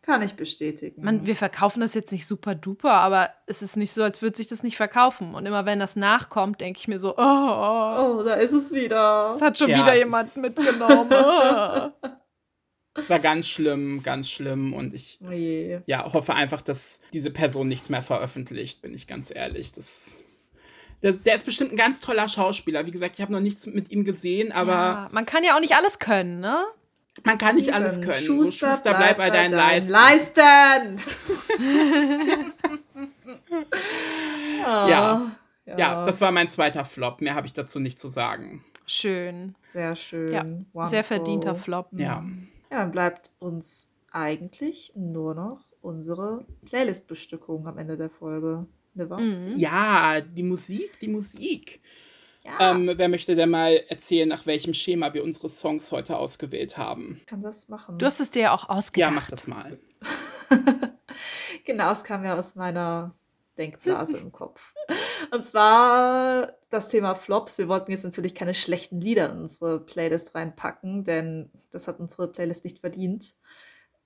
Kann ich bestätigen. Man, wir verkaufen das jetzt nicht super duper, aber es ist nicht so, als würde sich das nicht verkaufen. Und immer wenn das nachkommt, denke ich mir so, oh, oh, oh da ist es wieder. Das hat schon ja, wieder jemand mitgenommen. Es war ganz schlimm, ganz schlimm und ich oh ja, hoffe einfach, dass diese Person nichts mehr veröffentlicht, bin ich ganz ehrlich. Das, der, der ist bestimmt ein ganz toller Schauspieler. Wie gesagt, ich habe noch nichts mit ihm gesehen, aber. Ja, man kann ja auch nicht alles können, ne? Man kann nicht alles können. Schuster, Schuster bleib, bleib bei, deinen, deinen Leisten. Leisten. ja. ja. Ja, das war mein zweiter Flop. Mehr habe ich dazu nicht zu sagen. Schön. Sehr schön. Ja. Sehr verdienter Flop. Ja. Ja, dann bleibt uns eigentlich nur noch unsere Playlist-Bestückung am Ende der Folge. Ne, mhm. Ja, die Musik, die Musik. Ja. Ähm, wer möchte denn mal erzählen, nach welchem Schema wir unsere Songs heute ausgewählt haben? Ich kann das machen. Du hast es dir ja auch ausgedacht. Ja, mach das mal. genau, es kam ja aus meiner Denkblase im Kopf. Und zwar das Thema Flops. Wir wollten jetzt natürlich keine schlechten Lieder in unsere Playlist reinpacken, denn das hat unsere Playlist nicht verdient.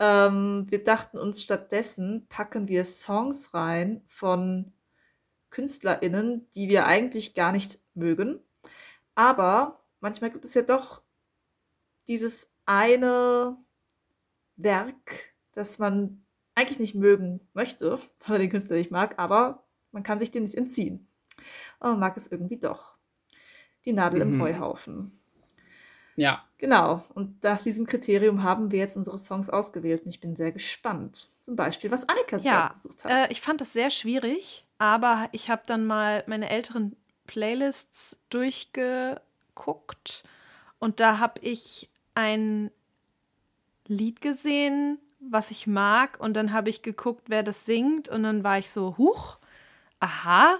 Ähm, wir dachten uns stattdessen, packen wir Songs rein von KünstlerInnen, die wir eigentlich gar nicht mögen. Aber manchmal gibt es ja doch dieses eine Werk, das man eigentlich nicht mögen möchte, weil man den Künstler nicht mag, aber man kann sich dem nicht entziehen. Aber man mag es irgendwie doch. Die Nadel mhm. im Heuhaufen. Ja. Genau. Und nach diesem Kriterium haben wir jetzt unsere Songs ausgewählt und ich bin sehr gespannt. Zum Beispiel, was Annika sich ja, ausgesucht hat. Äh, ich fand das sehr schwierig, aber ich habe dann mal meine älteren Playlists durchgeguckt und da habe ich ein Lied gesehen, was ich mag und dann habe ich geguckt, wer das singt und dann war ich so, huch, aha,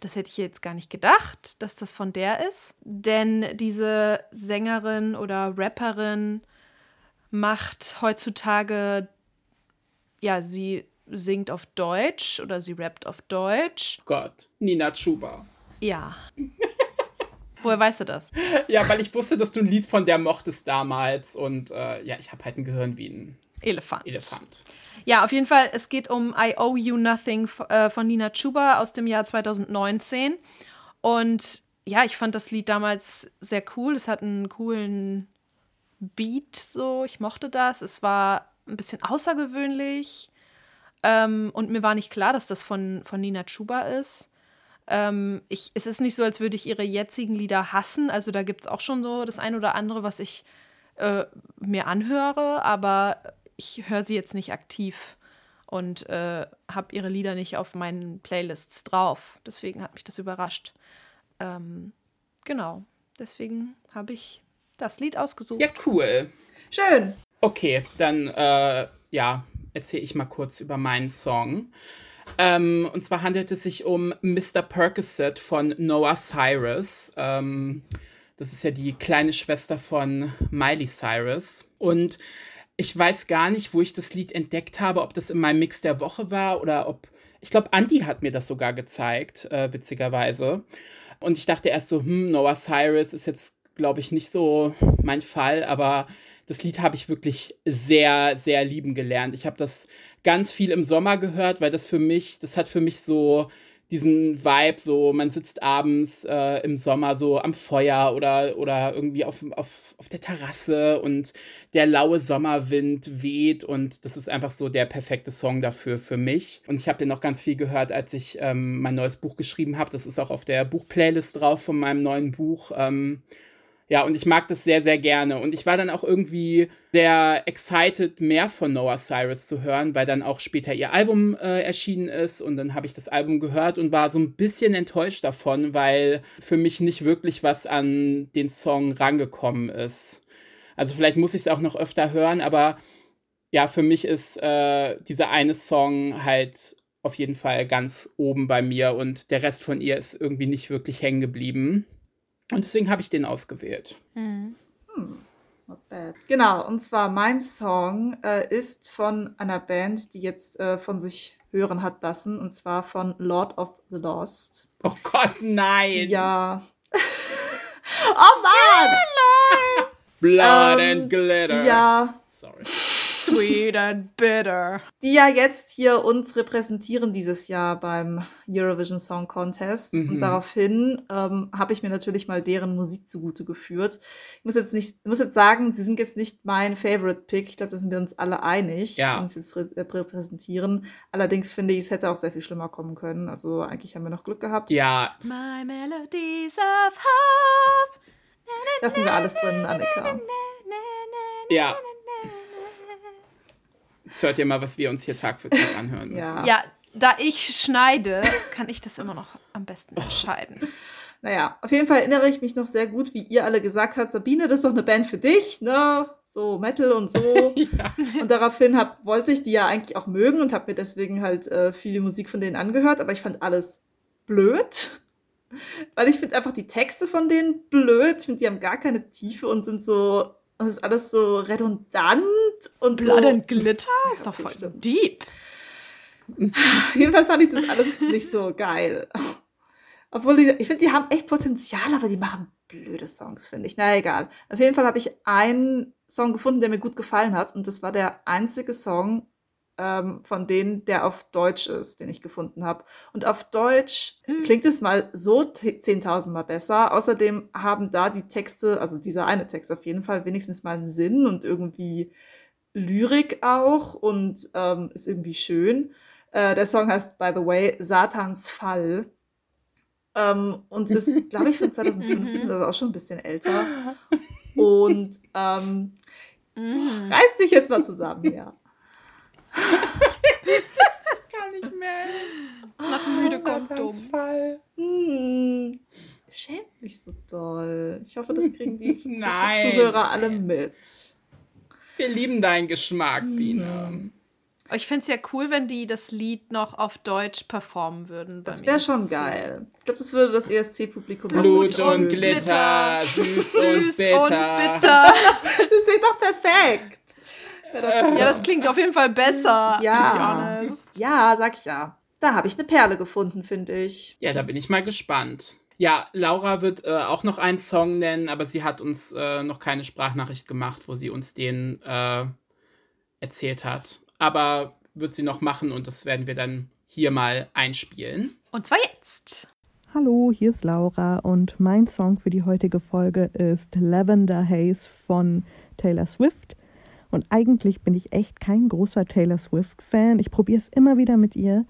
das hätte ich jetzt gar nicht gedacht, dass das von der ist. Denn diese Sängerin oder Rapperin macht heutzutage, ja, sie singt auf Deutsch oder sie rappt auf Deutsch. Gott, Nina Chuba. Ja. Woher weißt du das? Ja, weil ich wusste, dass du ein Lied von der mochtest damals und äh, ja, ich habe halt ein Gehirn wie ein Elefant. Elefant. Ja, auf jeden Fall, es geht um I Owe You Nothing äh, von Nina Chuba aus dem Jahr 2019. Und ja, ich fand das Lied damals sehr cool. Es hat einen coolen Beat, so. Ich mochte das. Es war ein bisschen außergewöhnlich. Ähm, und mir war nicht klar, dass das von, von Nina Chuba ist. Ähm, ich, es ist nicht so, als würde ich ihre jetzigen Lieder hassen. Also da gibt es auch schon so das ein oder andere, was ich äh, mir anhöre. Aber ich höre sie jetzt nicht aktiv und äh, habe ihre Lieder nicht auf meinen Playlists drauf. Deswegen hat mich das überrascht. Ähm, genau, deswegen habe ich das Lied ausgesucht. Ja, cool. Schön. Okay, dann äh, ja, erzähle ich mal kurz über meinen Song. Ähm, und zwar handelt es sich um Mr. Percocet von Noah Cyrus. Ähm, das ist ja die kleine Schwester von Miley Cyrus. Und ich weiß gar nicht, wo ich das Lied entdeckt habe, ob das in meinem Mix der Woche war oder ob. Ich glaube, Andy hat mir das sogar gezeigt, äh, witzigerweise. Und ich dachte erst so, hm, Noah Cyrus ist jetzt, glaube ich, nicht so mein Fall, aber das Lied habe ich wirklich sehr, sehr lieben gelernt. Ich habe das ganz viel im Sommer gehört, weil das für mich, das hat für mich so diesen Vibe, so man sitzt abends äh, im Sommer so am Feuer oder, oder irgendwie auf, auf, auf der Terrasse und der laue Sommerwind weht und das ist einfach so der perfekte Song dafür für mich. Und ich habe den noch ganz viel gehört, als ich ähm, mein neues Buch geschrieben habe. Das ist auch auf der Buchplaylist drauf von meinem neuen Buch. Ähm, ja, und ich mag das sehr, sehr gerne. Und ich war dann auch irgendwie sehr excited, mehr von Noah Cyrus zu hören, weil dann auch später ihr Album äh, erschienen ist. Und dann habe ich das Album gehört und war so ein bisschen enttäuscht davon, weil für mich nicht wirklich was an den Song rangekommen ist. Also vielleicht muss ich es auch noch öfter hören, aber ja, für mich ist äh, dieser eine Song halt auf jeden Fall ganz oben bei mir und der Rest von ihr ist irgendwie nicht wirklich hängen geblieben. Und deswegen habe ich den ausgewählt. Mhm. Hm. Genau, und zwar mein Song äh, ist von einer Band, die jetzt äh, von sich hören hat lassen, und zwar von Lord of the Lost. Oh Gott, nein! Ja. oh Mann! Blood ähm, and Glitter. Ja. Sorry. Sweet and bitter. Die ja jetzt hier uns repräsentieren dieses Jahr beim Eurovision Song Contest. Mhm. Und daraufhin ähm, habe ich mir natürlich mal deren Musik zugute geführt. Ich muss jetzt nicht, muss jetzt sagen, sie sind jetzt nicht mein Favorite Pick. Ich glaube, da sind wir uns alle einig, ja. uns jetzt re repräsentieren. Allerdings finde ich, es hätte auch sehr viel schlimmer kommen können. Also eigentlich haben wir noch Glück gehabt. Ja. My melodies of hope. Lassen wir alles drin, Annika. Ja. Jetzt hört ihr mal, was wir uns hier Tag für Tag anhören müssen. Ja, ja da ich schneide, kann ich das immer noch am besten entscheiden. Naja, auf jeden Fall erinnere ich mich noch sehr gut, wie ihr alle gesagt habt, Sabine, das ist doch eine Band für dich, ne? So Metal und so. ja. Und daraufhin hab, wollte ich die ja eigentlich auch mögen und habe mir deswegen halt äh, viele Musik von denen angehört, aber ich fand alles blöd. Weil ich finde einfach die Texte von denen blöd. Ich finde, die haben gar keine Tiefe und sind so und es ist alles so redundant und Blood so. and Glitter ist doch voll stimmt. deep. Jedenfalls fand ich das alles nicht so geil. Obwohl, die, ich finde, die haben echt Potenzial, aber die machen blöde Songs, finde ich. Na egal. Auf jeden Fall habe ich einen Song gefunden, der mir gut gefallen hat. Und das war der einzige Song, ähm, von denen, der auf Deutsch ist, den ich gefunden habe. Und auf Deutsch hm. klingt es mal so 10.000 Mal besser. Außerdem haben da die Texte, also dieser eine Text auf jeden Fall, wenigstens mal einen Sinn und irgendwie Lyrik auch und ähm, ist irgendwie schön. Äh, der Song heißt, by the way, Satans Fall. Ähm, und ist, glaube ich, von 2015, also auch schon ein bisschen älter. Und ähm, mhm. reiß dich jetzt mal zusammen, ja ich kann nicht mehr. Nach müde kommt dumm. Fall. Hm. Schämt mich so doll. Ich hoffe, das kriegen die Zuhörer alle mit. Wir lieben deinen Geschmack, Biene. Mhm. Ich fände es ja cool, wenn die das Lied noch auf Deutsch performen würden. Das wäre schon geil. Ich glaube, das würde das ESC-Publikum Blut und Glitter, süß, süß und bitter. Und bitter. das ist doch perfekt. Ja, das klingt auf jeden Fall besser. Ja, ja sag ich ja. Da habe ich eine Perle gefunden, finde ich. Ja, da bin ich mal gespannt. Ja, Laura wird äh, auch noch einen Song nennen, aber sie hat uns äh, noch keine Sprachnachricht gemacht, wo sie uns den äh, erzählt hat. Aber wird sie noch machen und das werden wir dann hier mal einspielen. Und zwar jetzt. Hallo, hier ist Laura und mein Song für die heutige Folge ist Lavender Haze von Taylor Swift. Und eigentlich bin ich echt kein großer Taylor Swift-Fan. Ich probiere es immer wieder mit ihr,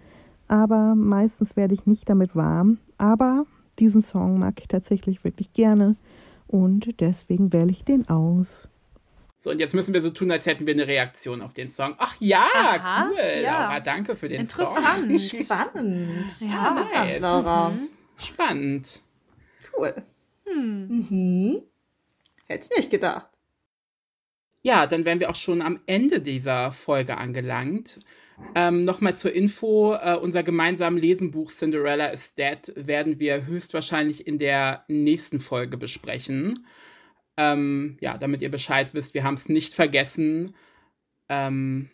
aber meistens werde ich nicht damit warm. Aber diesen Song mag ich tatsächlich wirklich gerne und deswegen wähle ich den aus. So, und jetzt müssen wir so tun, als hätten wir eine Reaktion auf den Song. Ach ja, Aha, cool, ja. Laura, danke für den interessant. Song. Spannend. Ja, interessant, Laura. Mhm. Spannend. Cool. Hm. Mhm. Hätte ich nicht gedacht. Ja, dann wären wir auch schon am Ende dieser Folge angelangt. Ähm, Nochmal zur Info: äh, Unser gemeinsames Lesenbuch Cinderella is Dead werden wir höchstwahrscheinlich in der nächsten Folge besprechen. Ähm, ja, damit ihr Bescheid wisst, wir haben es nicht vergessen. Ähm,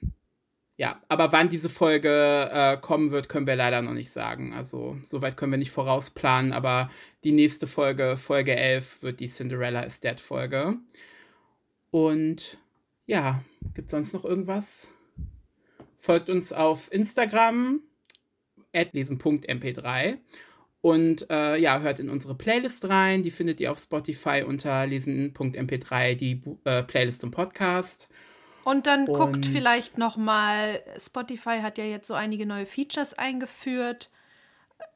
ja, aber wann diese Folge äh, kommen wird, können wir leider noch nicht sagen. Also, soweit können wir nicht vorausplanen, aber die nächste Folge, Folge 11, wird die Cinderella is Dead Folge. Und ja, gibt sonst noch irgendwas? Folgt uns auf Instagram, lesen.mp3. Und äh, ja, hört in unsere Playlist rein. Die findet ihr auf Spotify unter lesen.mp3, die äh, Playlist zum Podcast. Und dann und guckt vielleicht noch mal, Spotify hat ja jetzt so einige neue Features eingeführt.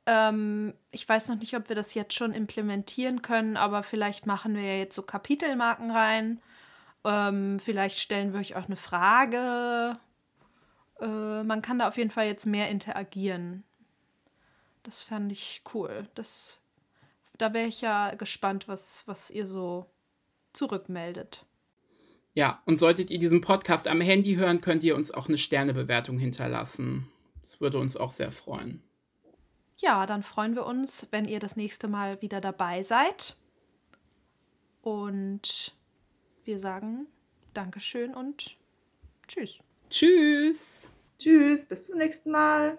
Ähm, ich weiß noch nicht, ob wir das jetzt schon implementieren können, aber vielleicht machen wir ja jetzt so Kapitelmarken rein. Ähm, vielleicht stellen wir euch auch eine Frage. Äh, man kann da auf jeden Fall jetzt mehr interagieren. Das fand ich cool. Das, da wäre ich ja gespannt, was, was ihr so zurückmeldet. Ja, und solltet ihr diesen Podcast am Handy hören, könnt ihr uns auch eine Sternebewertung hinterlassen. Das würde uns auch sehr freuen. Ja, dann freuen wir uns, wenn ihr das nächste Mal wieder dabei seid. Und wir sagen Dankeschön und Tschüss. Tschüss. Tschüss, bis zum nächsten Mal.